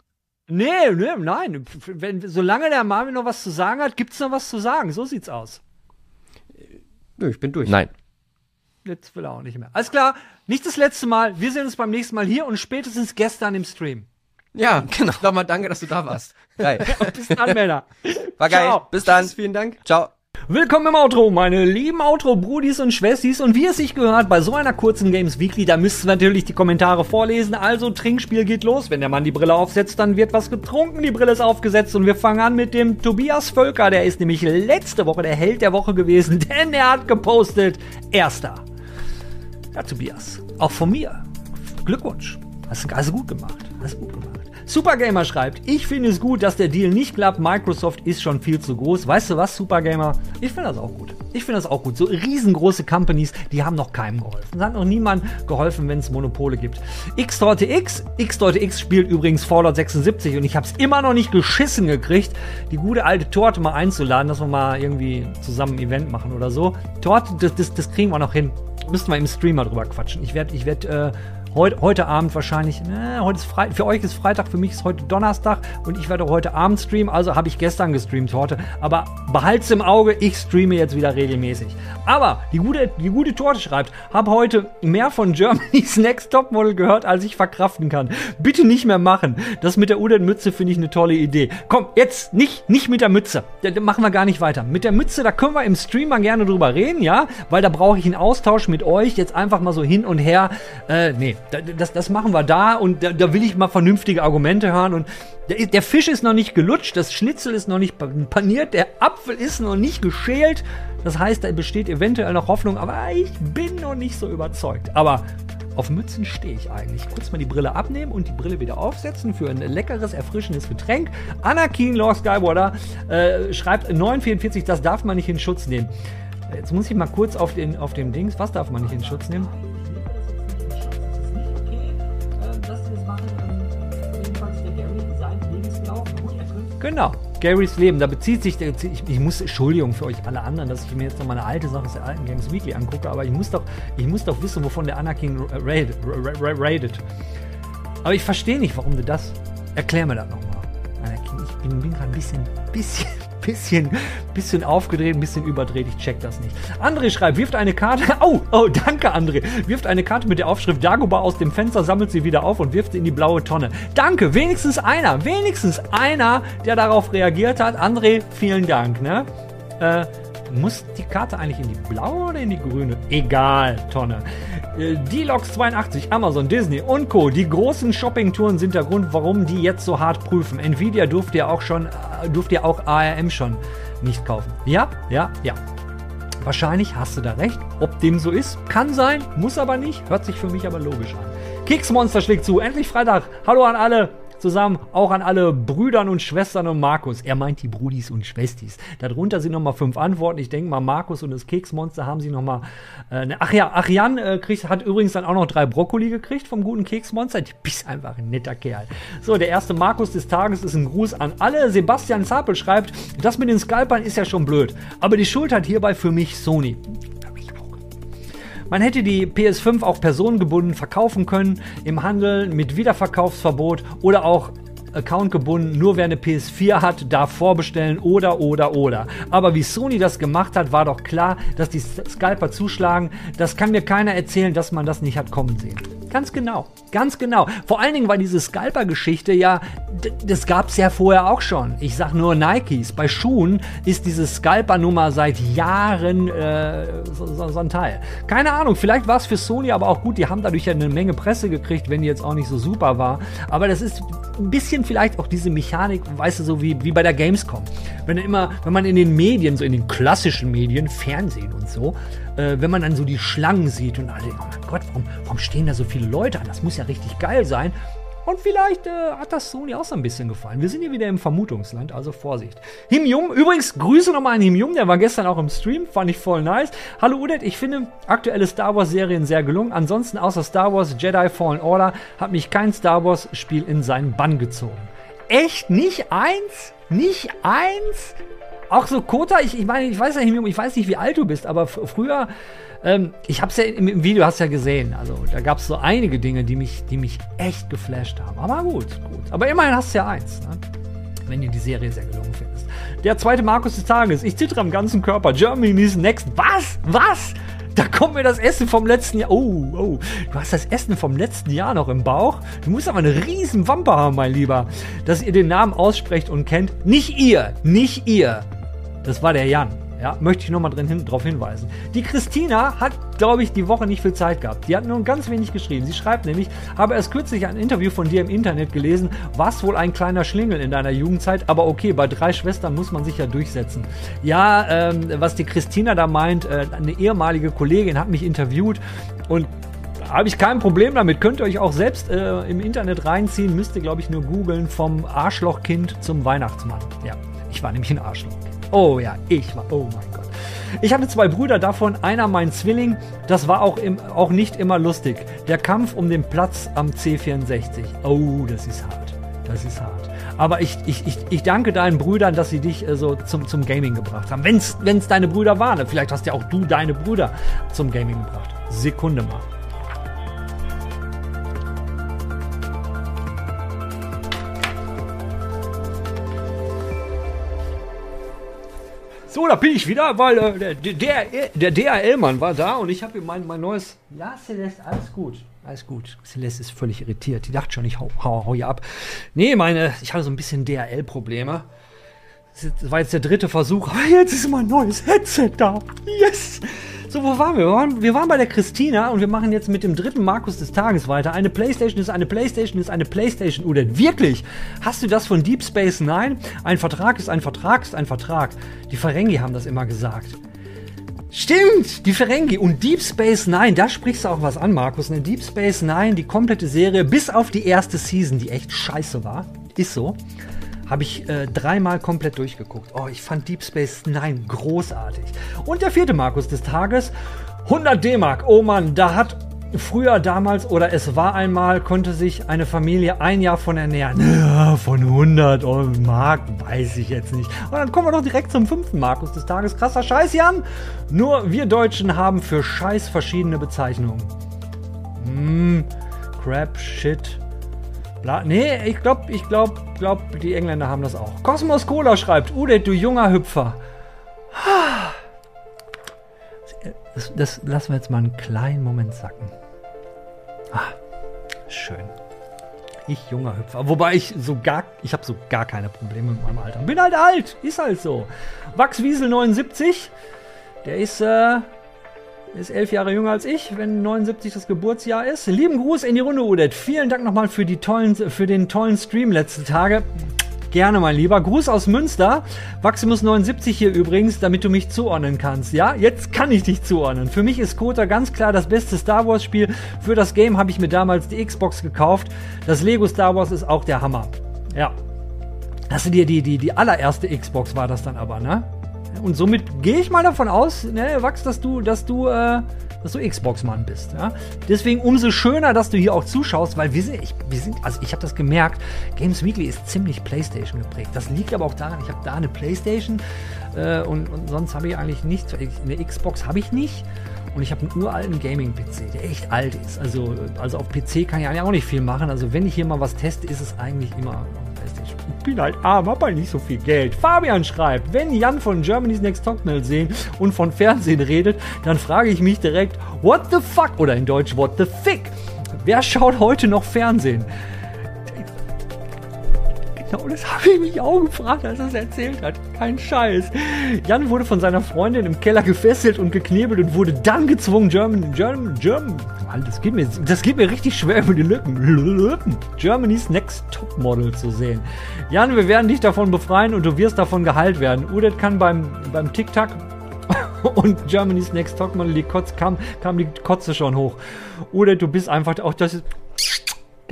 Nee, nee, nein. Wenn, solange der Marvin noch was zu sagen hat, gibt's noch was zu sagen. So sieht's aus. Nö, ich bin durch. Nein. Jetzt will er auch nicht mehr. Alles klar, nicht das letzte Mal. Wir sehen uns beim nächsten Mal hier und spätestens gestern im Stream. Ja, genau. Nochmal danke, dass du da warst. Geil. Bis dann, Männer. War geil. Ciao. Bis dann. Vielen Dank. Ciao. Willkommen im Outro, meine lieben Outro-Brudis und Schwestis. Und wie es sich gehört, bei so einer kurzen Games Weekly, da müsst ihr natürlich die Kommentare vorlesen. Also, Trinkspiel geht los. Wenn der Mann die Brille aufsetzt, dann wird was getrunken. Die Brille ist aufgesetzt und wir fangen an mit dem Tobias Völker. Der ist nämlich letzte Woche der Held der Woche gewesen, denn er hat gepostet. Erster. Ja, Tobias, auch von mir. Glückwunsch. Hast du also gut gemacht. Hast gut gemacht. Supergamer schreibt, ich finde es gut, dass der Deal nicht klappt. Microsoft ist schon viel zu groß. Weißt du was, Supergamer? Ich finde das auch gut. Ich finde das auch gut. So riesengroße Companies, die haben noch keinem geholfen. Es hat noch niemand geholfen, wenn es Monopole gibt. X-Torte X, X-Torte X spielt übrigens Fallout 76 und ich habe es immer noch nicht geschissen gekriegt, die gute alte Torte mal einzuladen, dass wir mal irgendwie zusammen ein Event machen oder so. Torte, das, das, das kriegen wir noch hin. Müssten wir im Streamer drüber quatschen. Ich werde ich werd, äh, Heut, heute Abend wahrscheinlich, ne, heute ist Freitag, für euch ist Freitag, für mich ist heute Donnerstag und ich werde heute Abend streamen, also habe ich gestern gestreamt heute. Aber behalt's im Auge, ich streame jetzt wieder regelmäßig. Aber die gute, die gute Torte schreibt, habe heute mehr von Germany's Next Topmodel gehört, als ich verkraften kann. Bitte nicht mehr machen. Das mit der Udet-Mütze finde ich eine tolle Idee. Komm, jetzt nicht, nicht mit der Mütze. Da, da machen wir gar nicht weiter. Mit der Mütze, da können wir im Stream mal gerne drüber reden, ja? Weil da brauche ich einen Austausch mit euch. Jetzt einfach mal so hin und her. Äh, nee, das, das machen wir da und da, da will ich mal vernünftige Argumente hören. Und der, der, Fisch ist noch nicht gelutscht, das Schnitzel ist noch nicht paniert, der Apfel ist noch nicht geschält. Das heißt, da besteht eventuell noch Hoffnung, aber ich bin noch nicht so überzeugt. Aber auf Mützen stehe ich eigentlich. Kurz mal die Brille abnehmen und die Brille wieder aufsetzen für ein leckeres, erfrischendes Getränk. Anakin Lord Skywater äh, schreibt 944, das darf man nicht in Schutz nehmen. Jetzt muss ich mal kurz auf, den, auf dem Dings, was darf man nicht in Schutz nehmen? Genau, Garys Leben. Da bezieht sich, ich, ich, muss, Entschuldigung für euch alle anderen, dass ich mir jetzt noch mal eine alte Sache aus der alten Games Weekly angucke, aber ich muss doch, ich muss doch wissen, wovon der Anakin raided. raided. Aber ich verstehe nicht, warum du das. Erklär mir das nochmal. Anakin, ich bin, bin gerade ein bisschen, bisschen, bisschen, bisschen aufgedreht, ein bisschen überdreht. Ich check das nicht. André schreibt, wirft eine Karte. Oh, oh, danke, André. Wirft eine Karte mit der Aufschrift Dagobah aus dem Fenster, sammelt sie wieder auf und wirft sie in die blaue Tonne. Danke, wenigstens einer, wenigstens einer, der darauf reagiert hat. André, vielen Dank, ne? Äh, muss die Karte eigentlich in die blaue oder in die grüne? Egal, Tonne. Äh, D-Logs82, Amazon, Disney und Co. Die großen Shoppingtouren sind der Grund, warum die jetzt so hart prüfen. Nvidia durfte ja auch schon, äh, durfte ja auch ARM schon nicht kaufen. Ja, ja, ja. Wahrscheinlich hast du da recht. Ob dem so ist, kann sein, muss aber nicht. Hört sich für mich aber logisch an. Keksmonster schlägt zu. Endlich Freitag. Hallo an alle zusammen, auch an alle Brüdern und Schwestern und Markus. Er meint die Brudis und Schwestis. Darunter sind nochmal fünf Antworten. Ich denke mal, Markus und das Keksmonster haben sie nochmal. Äh, ne, ach ja, Arian äh, kriegt, hat übrigens dann auch noch drei Brokkoli gekriegt vom guten Keksmonster. Die bist einfach ein netter Kerl. So, der erste Markus des Tages ist ein Gruß an alle. Sebastian Zapel schreibt, das mit den Scalpern ist ja schon blöd. Aber die Schuld hat hierbei für mich Sony. Man hätte die PS5 auch personengebunden verkaufen können, im Handel mit Wiederverkaufsverbot oder auch Account gebunden, nur wer eine PS4 hat, darf vorbestellen oder oder oder. Aber wie Sony das gemacht hat, war doch klar, dass die Scalper zuschlagen. Das kann mir keiner erzählen, dass man das nicht hat kommen sehen. Ganz genau. Ganz genau. Vor allen Dingen war diese Scalper-Geschichte ja, das gab es ja vorher auch schon. Ich sag nur Nikes. Bei Schuhen ist diese Scalper-Nummer seit Jahren äh, so, so, so, ein Teil. Keine Ahnung, vielleicht war es für Sony aber auch gut. Die haben dadurch ja eine Menge Presse gekriegt, wenn die jetzt auch nicht so super war. Aber das ist ein bisschen vielleicht auch diese Mechanik, weißt du, so wie, wie bei der Gamescom. Wenn immer, wenn man in den Medien, so in den klassischen Medien, Fernsehen und so, äh, wenn man dann so die Schlangen sieht und alle, oh mein Gott, warum, warum stehen da so viele Leute an? Das muss ja richtig geil sein. Und vielleicht äh, hat das Sony auch so ein bisschen gefallen. Wir sind hier wieder im Vermutungsland, also Vorsicht. Him Jung, übrigens Grüße nochmal an Him Jung, der war gestern auch im Stream, fand ich voll nice. Hallo Udet, ich finde aktuelle Star Wars Serien sehr gelungen. Ansonsten außer Star Wars Jedi Fallen Order hat mich kein Star Wars Spiel in seinen Bann gezogen. Echt? Nicht eins? Nicht eins? Auch so Kota, ich, ich meine, ich weiß ja, ich weiß nicht, wie alt du bist, aber früher, ähm, ich hab's ja im, im Video hast ja gesehen. Also da gab es so einige Dinge, die mich, die mich echt geflasht haben. Aber gut, gut. Aber immerhin hast du ja eins, ne? wenn du die Serie sehr gelungen findest. Der zweite Markus des Tages. Ich zittere am ganzen Körper. Germany's next. Was? Was? Da kommt mir das Essen vom letzten Jahr. Oh, oh. Du hast das Essen vom letzten Jahr noch im Bauch. Du musst aber eine riesen Wampe haben, mein Lieber. Dass ihr den Namen aussprecht und kennt. Nicht ihr. Nicht ihr. Das war der Jan. Ja, möchte ich nochmal hin, darauf hinweisen. Die Christina hat, glaube ich, die Woche nicht viel Zeit gehabt. Die hat nur ganz wenig geschrieben. Sie schreibt nämlich, habe erst kürzlich ein Interview von dir im Internet gelesen, warst wohl ein kleiner Schlingel in deiner Jugendzeit, aber okay, bei drei Schwestern muss man sich ja durchsetzen. Ja, ähm, was die Christina da meint, äh, eine ehemalige Kollegin hat mich interviewt und habe ich kein Problem damit. Könnt ihr euch auch selbst äh, im Internet reinziehen. Müsst ihr, glaube ich, nur googeln vom Arschlochkind zum Weihnachtsmann. Ja, ich war nämlich ein Arschloch. Oh ja, ich war. Oh mein Gott. Ich hatte zwei Brüder davon, einer mein Zwilling. Das war auch, im, auch nicht immer lustig. Der Kampf um den Platz am C64. Oh, das ist hart. Das ist hart. Aber ich, ich, ich, ich danke deinen Brüdern, dass sie dich äh, so zum, zum Gaming gebracht haben. Wenn es deine Brüder waren. Vielleicht hast ja auch du deine Brüder zum Gaming gebracht. Sekunde mal. So, da bin ich wieder, weil äh, der, der, DRL-Mann war da und ich habe ihm mein, mein neues. Ja, Celeste, alles gut. Alles gut. Celeste ist völlig irritiert. Die dachte schon, ich hau, hau, hau hier ab. Nee, meine, ich hatte so ein bisschen DRL-Probleme. Das war jetzt der dritte Versuch, aber jetzt ist mein neues Headset da. Yes! So, wo waren wir? Wir waren, wir waren bei der Christina und wir machen jetzt mit dem dritten Markus des Tages weiter. Eine Playstation ist eine Playstation ist eine Playstation. Oder wirklich? Hast du das von Deep Space Nine? Ein Vertrag ist ein Vertrag ist ein Vertrag. Die Ferengi haben das immer gesagt. Stimmt, die Ferengi und Deep Space Nine, da sprichst du auch was an, Markus. Ne? Deep Space Nine, die komplette Serie, bis auf die erste Season, die echt scheiße war, ist so habe ich äh, dreimal komplett durchgeguckt. Oh, ich fand Deep Space Nine großartig. Und der vierte Markus des Tages, 100 D-Mark. Oh Mann, da hat früher damals oder es war einmal, konnte sich eine Familie ein Jahr von ernähren. Ja, von 100 Mark weiß ich jetzt nicht. Und dann kommen wir doch direkt zum fünften Markus des Tages. Krasser Scheiß, Jan. Nur wir Deutschen haben für Scheiß verschiedene Bezeichnungen. Hm, Crap, Shit, Bla nee, ich glaube, ich glaube, glaub, die Engländer haben das auch. Cosmos Cola schreibt, Ude, du junger Hüpfer. Das, das lassen wir jetzt mal einen kleinen Moment sacken. Ah, schön. Ich junger Hüpfer. Wobei ich so gar, ich habe so gar keine Probleme mit meinem Alter. Bin halt alt, ist halt so. Wachswiesel 79, der ist äh, ist elf Jahre jünger als ich, wenn 79 das Geburtsjahr ist. Lieben Gruß in die Runde, Udet. Vielen Dank nochmal für, die tollen, für den tollen Stream letzte Tage. Gerne, mein Lieber. Gruß aus Münster. Waximus79 hier übrigens, damit du mich zuordnen kannst. Ja, jetzt kann ich dich zuordnen. Für mich ist Kota ganz klar das beste Star Wars Spiel. Für das Game habe ich mir damals die Xbox gekauft. Das Lego Star Wars ist auch der Hammer. Ja. Hast du dir die, die, die allererste Xbox war das dann aber, ne? Und somit gehe ich mal davon aus, ne, Wachs, dass du, dass du, äh, dass du Xbox-Mann bist. Ja? Deswegen umso schöner, dass du hier auch zuschaust, weil wir sind, ich, wir sind, also ich habe das gemerkt, Games Weekly ist ziemlich PlayStation geprägt. Das liegt aber auch daran, ich habe da eine PlayStation äh, und, und sonst habe ich eigentlich nichts. Eine Xbox habe ich nicht. Und ich habe einen uralten Gaming-PC, der echt alt ist. Also, also auf PC kann ich eigentlich auch nicht viel machen. Also wenn ich hier mal was teste, ist es eigentlich immer ich bin halt arm, hab halt nicht so viel Geld. Fabian schreibt, wenn Jan von Germany's Next Topmodel sehen und von Fernsehen redet, dann frage ich mich direkt, what the fuck? Oder in Deutsch, what the fick? Wer schaut heute noch Fernsehen? Genau, das habe ich mich auch gefragt, als er es erzählt hat. Kein Scheiß. Jan wurde von seiner Freundin im Keller gefesselt und geknebelt und wurde dann gezwungen, German, German, German. Das geht mir, das geht mir richtig schwer über die Lippen. Germany's Next Topmodel zu sehen. Jan, wir werden dich davon befreien und du wirst davon geheilt werden. Udet kann beim, beim Tic-Tac und Germany's Next Topmodel, die Kotze, kam, kam die Kotze schon hoch. Udet, du bist einfach auch das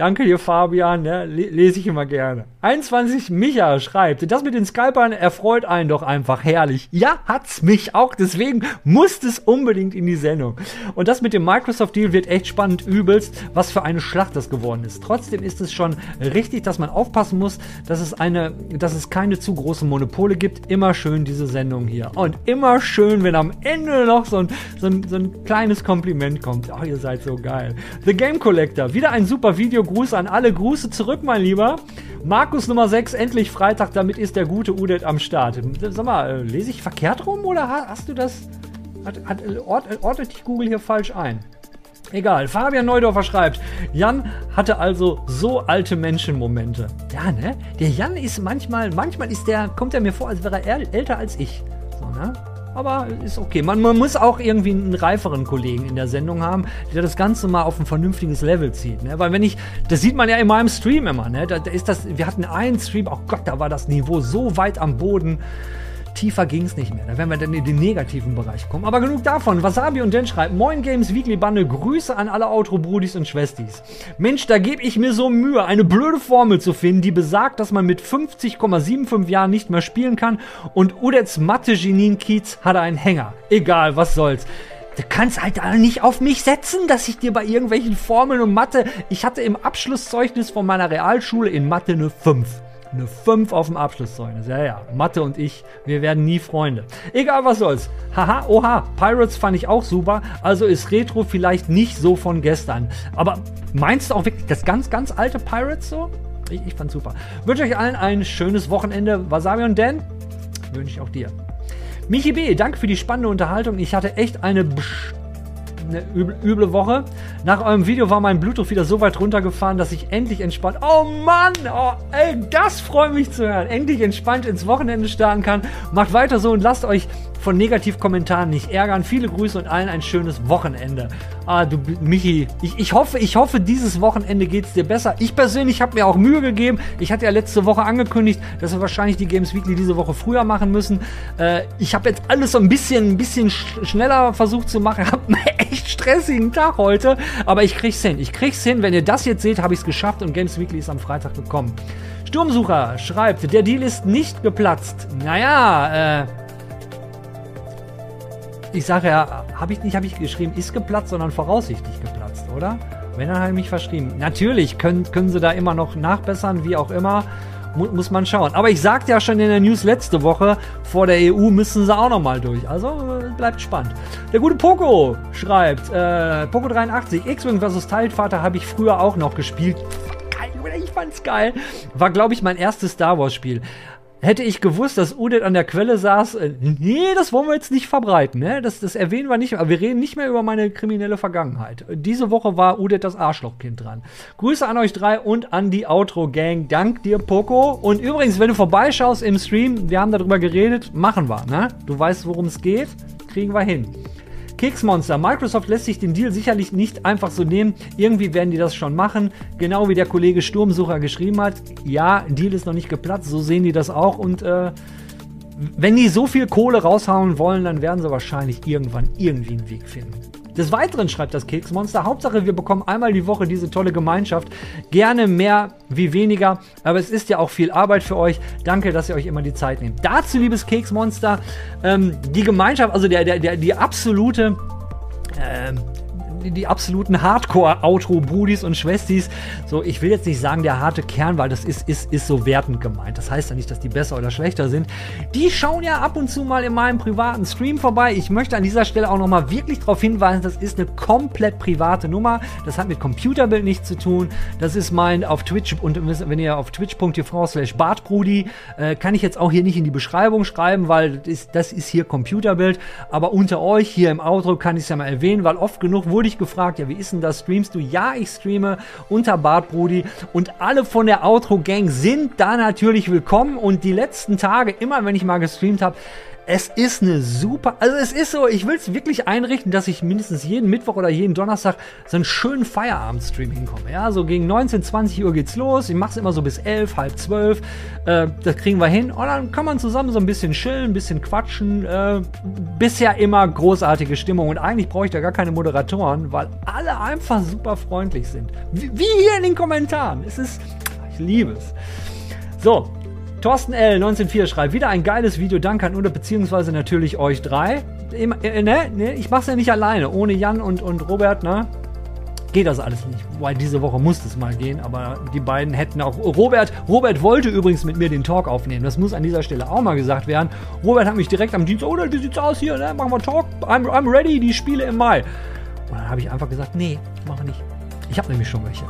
Danke dir, Fabian, ne? lese ich immer gerne. 21 Micha schreibt, das mit den Skypern erfreut einen doch einfach herrlich. Ja, hat's mich auch, deswegen muss es unbedingt in die Sendung. Und das mit dem Microsoft-Deal wird echt spannend übelst, was für eine Schlacht das geworden ist. Trotzdem ist es schon richtig, dass man aufpassen muss, dass es eine, dass es keine zu großen Monopole gibt. Immer schön diese Sendung hier. Und immer schön, wenn am Ende noch so ein, so ein, so ein kleines Kompliment kommt. Oh, ihr seid so geil. The Game Collector, wieder ein super Video Gruß an alle. Grüße zurück, mein Lieber. Markus Nummer 6, endlich Freitag, damit ist der gute Udet am Start. Sag mal, äh, lese ich verkehrt rum oder hast du das. Hat, hat, ordnet dich Google hier falsch ein? Egal, Fabian Neudorfer schreibt, Jan hatte also so alte Menschenmomente. Ja, ne? Der Jan ist manchmal, manchmal ist der, kommt er mir vor, als wäre er älter als ich. So, ne? Aber ist okay. Man, man, muss auch irgendwie einen reiferen Kollegen in der Sendung haben, der das Ganze mal auf ein vernünftiges Level zieht. Ne? Weil wenn ich, das sieht man ja in meinem Stream immer, ne? Da, da ist das, wir hatten einen Stream, oh Gott, da war das Niveau so weit am Boden. Tiefer ging es nicht mehr. Da werden wir dann in den negativen Bereich kommen. Aber genug davon. Wasabi und Dan schreibt: Moin Games Weekly Bande, Grüße an alle Outro-Brudis und Schwestis. Mensch, da gebe ich mir so Mühe, eine blöde Formel zu finden, die besagt, dass man mit 50,75 Jahren nicht mehr spielen kann. Und Udets Mathe-Genien Kiez hatte einen Hänger. Egal, was soll's. Du kannst halt nicht auf mich setzen, dass ich dir bei irgendwelchen Formeln und Mathe. Ich hatte im Abschlusszeugnis von meiner Realschule in Mathe eine 5. Eine 5 auf dem Abschlusszeugnis. Ja, ja. Mathe und ich, wir werden nie Freunde. Egal, was soll's. Haha, oha. Pirates fand ich auch super. Also ist Retro vielleicht nicht so von gestern. Aber meinst du auch wirklich das ganz, ganz alte Pirates so? Ich, ich fand's super. Wünsche euch allen ein schönes Wochenende. Wasabi und Dan wünsche ich auch dir. Michi B., danke für die spannende Unterhaltung. Ich hatte echt eine eine üble, üble Woche. Nach eurem Video war mein Bluetooth wieder so weit runtergefahren, dass ich endlich entspannt. Oh Mann! Oh, ey, das freut mich zu hören. Endlich entspannt ins Wochenende starten kann. Macht weiter so und lasst euch von Negativkommentaren nicht ärgern. Viele Grüße und allen ein schönes Wochenende. Ah, du, Michi, ich, ich hoffe, ich hoffe, dieses Wochenende geht es dir besser. Ich persönlich habe mir auch Mühe gegeben. Ich hatte ja letzte Woche angekündigt, dass wir wahrscheinlich die Games Weekly diese Woche früher machen müssen. Äh, ich habe jetzt alles so ein bisschen, ein bisschen sch schneller versucht zu machen. Hab einen echt stressigen Tag heute, aber ich krieg's hin. Ich krieg's hin. Wenn ihr das jetzt seht, habe ich es geschafft und Games Weekly ist am Freitag gekommen. Sturmsucher schreibt, der Deal ist nicht geplatzt. Naja, äh, ich sage ja, habe ich nicht, habe ich geschrieben, ist geplatzt, sondern voraussichtlich geplatzt, oder? Wenn dann ich mich verschrieben. Natürlich können, können sie da immer noch nachbessern, wie auch immer. Mu muss man schauen. Aber ich sagte ja schon in der News letzte Woche, vor der EU müssen sie auch noch mal durch. Also äh, bleibt spannend. Der gute Poco schreibt, äh, Poco83, X-Wing vs. Teilvater habe ich früher auch noch gespielt. Ich fand's geil. War, glaube ich, mein erstes Star Wars Spiel. Hätte ich gewusst, dass Udet an der Quelle saß, äh, nee, das wollen wir jetzt nicht verbreiten, ne? Das, das erwähnen wir nicht. Aber wir reden nicht mehr über meine kriminelle Vergangenheit. Diese Woche war Udet das Arschlochkind dran. Grüße an euch drei und an die Outro-Gang. Dank dir, Poco. Und übrigens, wenn du vorbeischaust im Stream, wir haben darüber geredet, machen wir, ne? Du weißt, worum es geht, kriegen wir hin. Keksmonster. Microsoft lässt sich den Deal sicherlich nicht einfach so nehmen. Irgendwie werden die das schon machen. Genau wie der Kollege Sturmsucher geschrieben hat. Ja, Deal ist noch nicht geplatzt. So sehen die das auch. Und äh, wenn die so viel Kohle raushauen wollen, dann werden sie wahrscheinlich irgendwann irgendwie einen Weg finden. Des Weiteren schreibt das Keksmonster, Hauptsache wir bekommen einmal die Woche diese tolle Gemeinschaft. Gerne mehr wie weniger, aber es ist ja auch viel Arbeit für euch. Danke, dass ihr euch immer die Zeit nehmt. Dazu, liebes Keksmonster, ähm, die Gemeinschaft, also der, der, der, die absolute ähm, die, die absoluten Hardcore-Outro-Brudis und Schwestis. So, ich will jetzt nicht sagen, der harte Kern, weil das ist, ist, ist so wertend gemeint. Das heißt ja nicht, dass die besser oder schlechter sind. Die schauen ja ab und zu mal in meinem privaten Stream vorbei. Ich möchte an dieser Stelle auch nochmal wirklich darauf hinweisen, das ist eine komplett private Nummer. Das hat mit Computerbild nichts zu tun. Das ist mein auf Twitch und wenn ihr auf twitch.tv slash bartbrudi, äh, kann ich jetzt auch hier nicht in die Beschreibung schreiben, weil das ist, das ist hier Computerbild. Aber unter euch hier im Outro kann ich es ja mal erwähnen, weil oft genug wurde ich gefragt, ja, wie ist denn das? Streamst du? Ja, ich streame unter Bart Brudi und alle von der Outro Gang sind da natürlich willkommen und die letzten Tage, immer wenn ich mal gestreamt habe, es ist eine super, also es ist so, ich will es wirklich einrichten, dass ich mindestens jeden Mittwoch oder jeden Donnerstag so einen schönen Feierabendstream hinkomme. Ja, so gegen 19, 20 Uhr geht's los. Ich mache es immer so bis 11, halb 12. Äh, das kriegen wir hin. Und dann kann man zusammen so ein bisschen chillen, ein bisschen quatschen. Äh, bisher immer großartige Stimmung. Und eigentlich brauche ich da gar keine Moderatoren, weil alle einfach super freundlich sind. Wie, wie hier in den Kommentaren. Es ist, ich liebe es. So, Thorsten L. 194 schreibt, wieder ein geiles Video, danke an Ude, beziehungsweise natürlich euch drei. Äh, ne, ne, ich mach's ja nicht alleine, ohne Jan und, und Robert, ne? Geht das alles nicht. Weil diese Woche musste es mal gehen, aber die beiden hätten auch. Robert, Robert wollte übrigens mit mir den Talk aufnehmen. Das muss an dieser Stelle auch mal gesagt werden. Robert hat mich direkt am Dienstag, oh, wie sieht's aus hier, ne? Machen wir Talk. I'm, I'm ready, die Spiele im Mai. Und dann habe ich einfach gesagt, nee, machen wir nicht. Ich habe nämlich schon welche.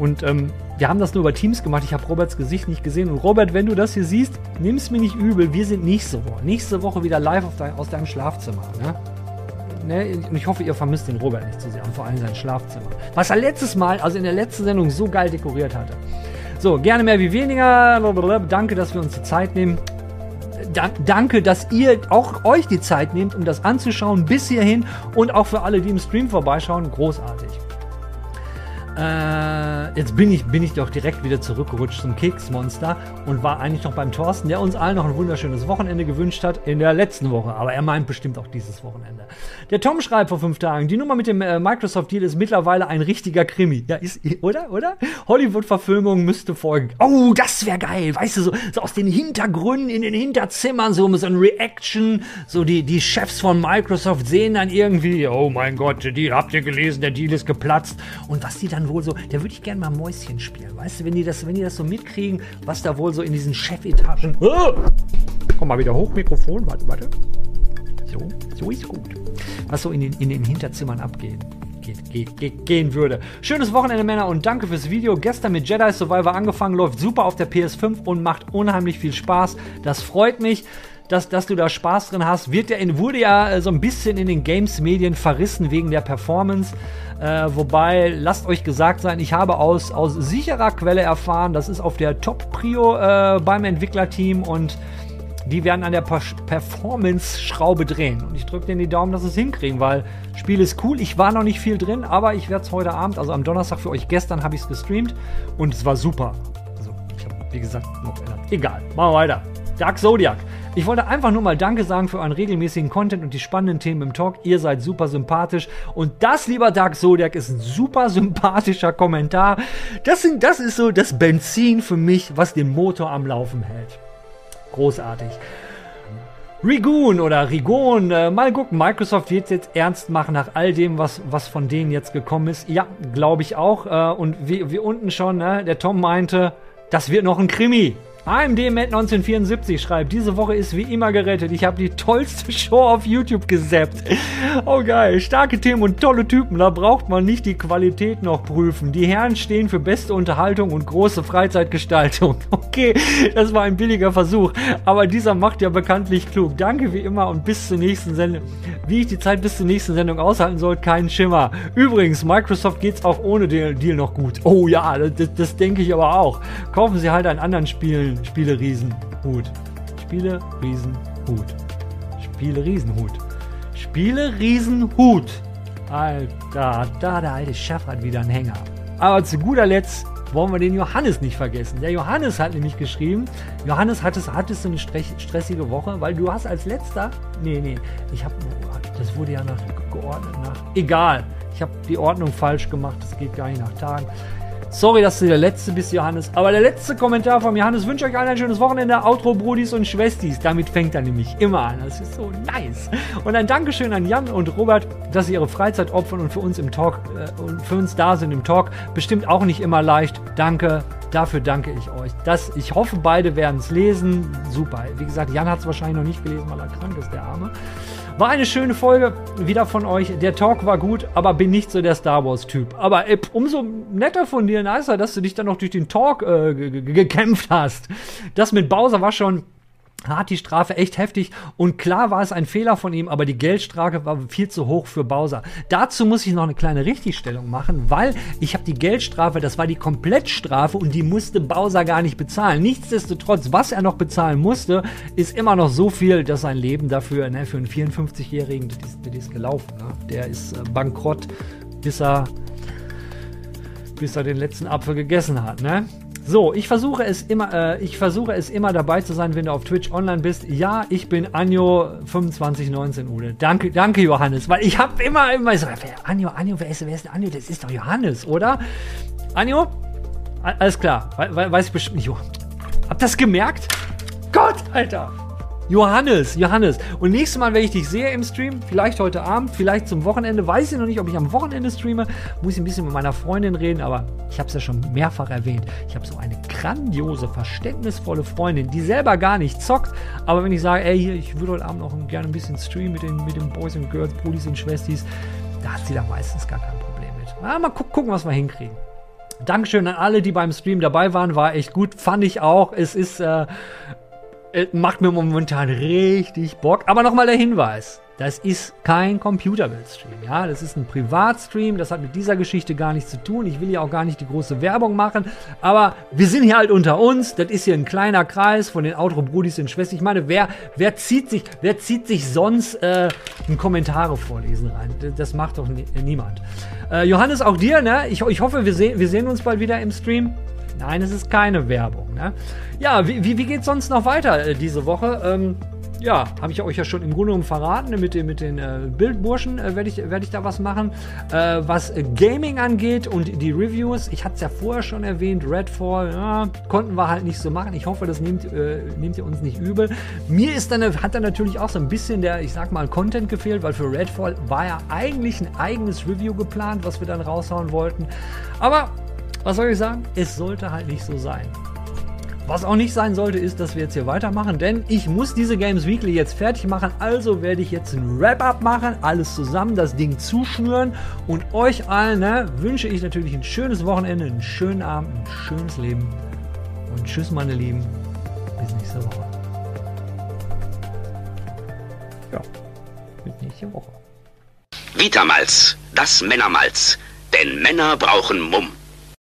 Und ähm, wir haben das nur über Teams gemacht. Ich habe Roberts Gesicht nicht gesehen. Und Robert, wenn du das hier siehst, nimm es mir nicht übel. Wir sind nächste Woche. Nächste Woche wieder live dein, aus deinem Schlafzimmer. Ne? Ne? Und ich hoffe, ihr vermisst den Robert nicht zu sehr. Und vor allem sein Schlafzimmer. Was er letztes Mal, also in der letzten Sendung, so geil dekoriert hatte. So, gerne mehr wie weniger. Danke, dass wir uns die Zeit nehmen. da, danke, dass ihr auch euch die Zeit nehmt, um das anzuschauen bis hierhin und auch für alle, die im Stream vorbeischauen, großartig. Äh, jetzt bin ich, bin ich doch direkt wieder zurückgerutscht zum Keksmonster und war eigentlich noch beim Thorsten, der uns allen noch ein wunderschönes Wochenende gewünscht hat in der letzten Woche. Aber er meint bestimmt auch dieses Wochenende. Der Tom schreibt vor fünf Tagen, die Nummer mit dem äh, Microsoft-Deal ist mittlerweile ein richtiger Krimi. Ja, ist, oder? Oder? Hollywood-Verfilmung müsste folgen. Oh, das wäre geil. Weißt du, so, so aus den Hintergründen, in den Hinterzimmern, so, so ein Reaction. So die, die Chefs von Microsoft sehen dann irgendwie, oh mein Gott, die habt ihr gelesen, der Deal ist geplatzt. Und was die dann wohl so, da würde ich gerne mal Mäuschen spielen. Weißt du, wenn die das, wenn die das so mitkriegen, was da wohl so in diesen Chefetagen. Oh! Komm mal wieder hoch, Mikrofon, warte, warte. So, so ist gut. Was so in den, in den Hinterzimmern abgeht. Geht, geht, geht, gehen würde. Schönes Wochenende, Männer, und danke fürs Video. Gestern mit Jedi Survivor angefangen, läuft super auf der PS5 und macht unheimlich viel Spaß. Das freut mich dass, dass du da Spaß drin hast. Wird ja in, wurde ja äh, so ein bisschen in den Games-Medien verrissen wegen der Performance. Äh, wobei, lasst euch gesagt sein, ich habe aus, aus sicherer Quelle erfahren, das ist auf der Top-Prio äh, beim Entwicklerteam und die werden an der Performance-Schraube drehen. Und ich drücke denen die Daumen, dass sie es hinkriegen, weil Spiel ist cool. Ich war noch nicht viel drin, aber ich werde es heute Abend, also am Donnerstag für euch gestern, habe ich es gestreamt und es war super. Also, ich habe, wie gesagt, noch Egal, machen wir weiter. Dark Zodiac. Ich wollte einfach nur mal Danke sagen für euren regelmäßigen Content und die spannenden Themen im Talk. Ihr seid super sympathisch. Und das, lieber Dark Zodiac, ist ein super sympathischer Kommentar. Das, sind, das ist so das Benzin für mich, was den Motor am Laufen hält. Großartig. Rigoon oder Rigon, äh, mal gucken, Microsoft wird jetzt ernst machen nach all dem, was, was von denen jetzt gekommen ist. Ja, glaube ich auch. Äh, und wie, wie unten schon, ne, der Tom meinte, das wird noch ein Krimi. AMD Matt 1974 schreibt, diese Woche ist wie immer gerettet. Ich habe die tollste Show auf YouTube gesappt. Oh geil, starke Themen und tolle Typen, da braucht man nicht die Qualität noch prüfen. Die Herren stehen für beste Unterhaltung und große Freizeitgestaltung. Okay, das war ein billiger Versuch, aber dieser macht ja bekanntlich klug. Danke wie immer und bis zur nächsten Sendung. Wie ich die Zeit bis zur nächsten Sendung aushalten soll, keinen Schimmer. Übrigens, Microsoft geht's auch ohne den Deal noch gut. Oh ja, das, das denke ich aber auch. Kaufen Sie halt an anderen Spielen Spiele, Riesenhut. Spiele Riesenhut. Spiele Riesenhut. Spiele Riesenhut. Alter, da der alte Schaff hat wieder einen Hänger. Aber zu guter Letzt wollen wir den Johannes nicht vergessen. Der Johannes hat nämlich geschrieben, Johannes, hattest, hattest du eine stressige Woche? Weil du hast als letzter, nee, nee, ich habe, das wurde ja nach geordnet nach, egal, ich habe die Ordnung falsch gemacht, das geht gar nicht nach Tagen. Sorry, dass du der Letzte bist, Johannes. Aber der letzte Kommentar von Johannes wünsche euch allen ein schönes Wochenende. Outro, Brudis und Schwestis. Damit fängt er nämlich immer an. Das ist so nice. Und ein Dankeschön an Jan und Robert, dass sie ihre Freizeit opfern und für uns im Talk äh, und für uns da sind im Talk. Bestimmt auch nicht immer leicht. Danke. Dafür danke ich euch. Das, ich hoffe, beide werden es lesen. Super. Wie gesagt, Jan hat es wahrscheinlich noch nicht gelesen, weil er krank ist, der Arme. War eine schöne Folge wieder von euch. Der Talk war gut, aber bin nicht so der Star Wars-Typ. Aber ey, umso netter von dir, nicer, dass du dich dann noch durch den Talk äh, gekämpft hast. Das mit Bowser war schon hat die Strafe echt heftig und klar war es ein Fehler von ihm, aber die Geldstrafe war viel zu hoch für Bowser. Dazu muss ich noch eine kleine Richtigstellung machen, weil ich habe die Geldstrafe, das war die Komplettstrafe und die musste Bowser gar nicht bezahlen. Nichtsdestotrotz, was er noch bezahlen musste, ist immer noch so viel, dass sein Leben dafür, ne, für einen 54-Jährigen, das, das ist gelaufen. Ne? Der ist äh, bankrott, bis er bis er den letzten Apfel gegessen hat, ne? So, ich versuche es immer, äh, ich versuche es immer dabei zu sein, wenn du auf Twitch online bist. Ja, ich bin Anjo 2519 Ude. Danke, danke Johannes, weil ich habe immer immer so, wer, Anjo, Anjo, wer ist, wer ist Anjo? Das ist doch Johannes, oder? Anjo, alles klar, we weiß ich bestimmt nicht. Hab das gemerkt? Gott, Alter. Johannes, Johannes. Und nächstes Mal, wenn ich dich sehe im Stream, vielleicht heute Abend, vielleicht zum Wochenende, weiß ich noch nicht, ob ich am Wochenende streame, muss ich ein bisschen mit meiner Freundin reden, aber ich habe es ja schon mehrfach erwähnt. Ich habe so eine grandiose, verständnisvolle Freundin, die selber gar nicht zockt, aber wenn ich sage, ey, hier, ich würde heute Abend noch gerne ein bisschen streamen mit den, mit den Boys and Girls, Brudis und Schwestis, da hat sie da meistens gar kein Problem mit. Na, mal gu gucken, was wir hinkriegen. Dankeschön an alle, die beim Stream dabei waren. War echt gut. Fand ich auch. Es ist äh, macht mir momentan richtig Bock. Aber nochmal der Hinweis. Das ist kein Computerbildstream, ja, das ist ein Privatstream, das hat mit dieser Geschichte gar nichts zu tun. Ich will ja auch gar nicht die große Werbung machen, aber wir sind hier halt unter uns, das ist hier ein kleiner Kreis von den Outro-Brudis und Schwestern. Ich meine, wer, wer, zieht sich, wer zieht sich sonst äh, ein Kommentare vorlesen rein? Das macht doch niemand. Äh, Johannes, auch dir, ne? Ich, ich hoffe, wir, seh, wir sehen uns bald wieder im Stream. Nein, es ist keine Werbung. Ne? Ja, wie, wie, wie geht es sonst noch weiter äh, diese Woche? Ähm, ja, habe ich euch ja schon im Grunde genommen verraten. Ne, mit den, mit den äh, Bildburschen äh, werde ich, werd ich da was machen. Äh, was Gaming angeht und die Reviews, ich hatte es ja vorher schon erwähnt, Redfall, ja, konnten wir halt nicht so machen. Ich hoffe, das nehmt, äh, nehmt ihr uns nicht übel. Mir ist dann, hat dann natürlich auch so ein bisschen der, ich sag mal, Content gefehlt, weil für Redfall war ja eigentlich ein eigenes Review geplant, was wir dann raushauen wollten. Aber was soll ich sagen? Es sollte halt nicht so sein. Was auch nicht sein sollte, ist, dass wir jetzt hier weitermachen, denn ich muss diese Games Weekly jetzt fertig machen. Also werde ich jetzt ein Wrap-up machen, alles zusammen, das Ding zuschnüren und euch allen ne, wünsche ich natürlich ein schönes Wochenende, einen schönen Abend, ein schönes Leben und tschüss, meine Lieben. Bis nächste Woche. Ja, bis nächste Woche. Vitamalz, das Männermalz. Denn Männer brauchen Mumm.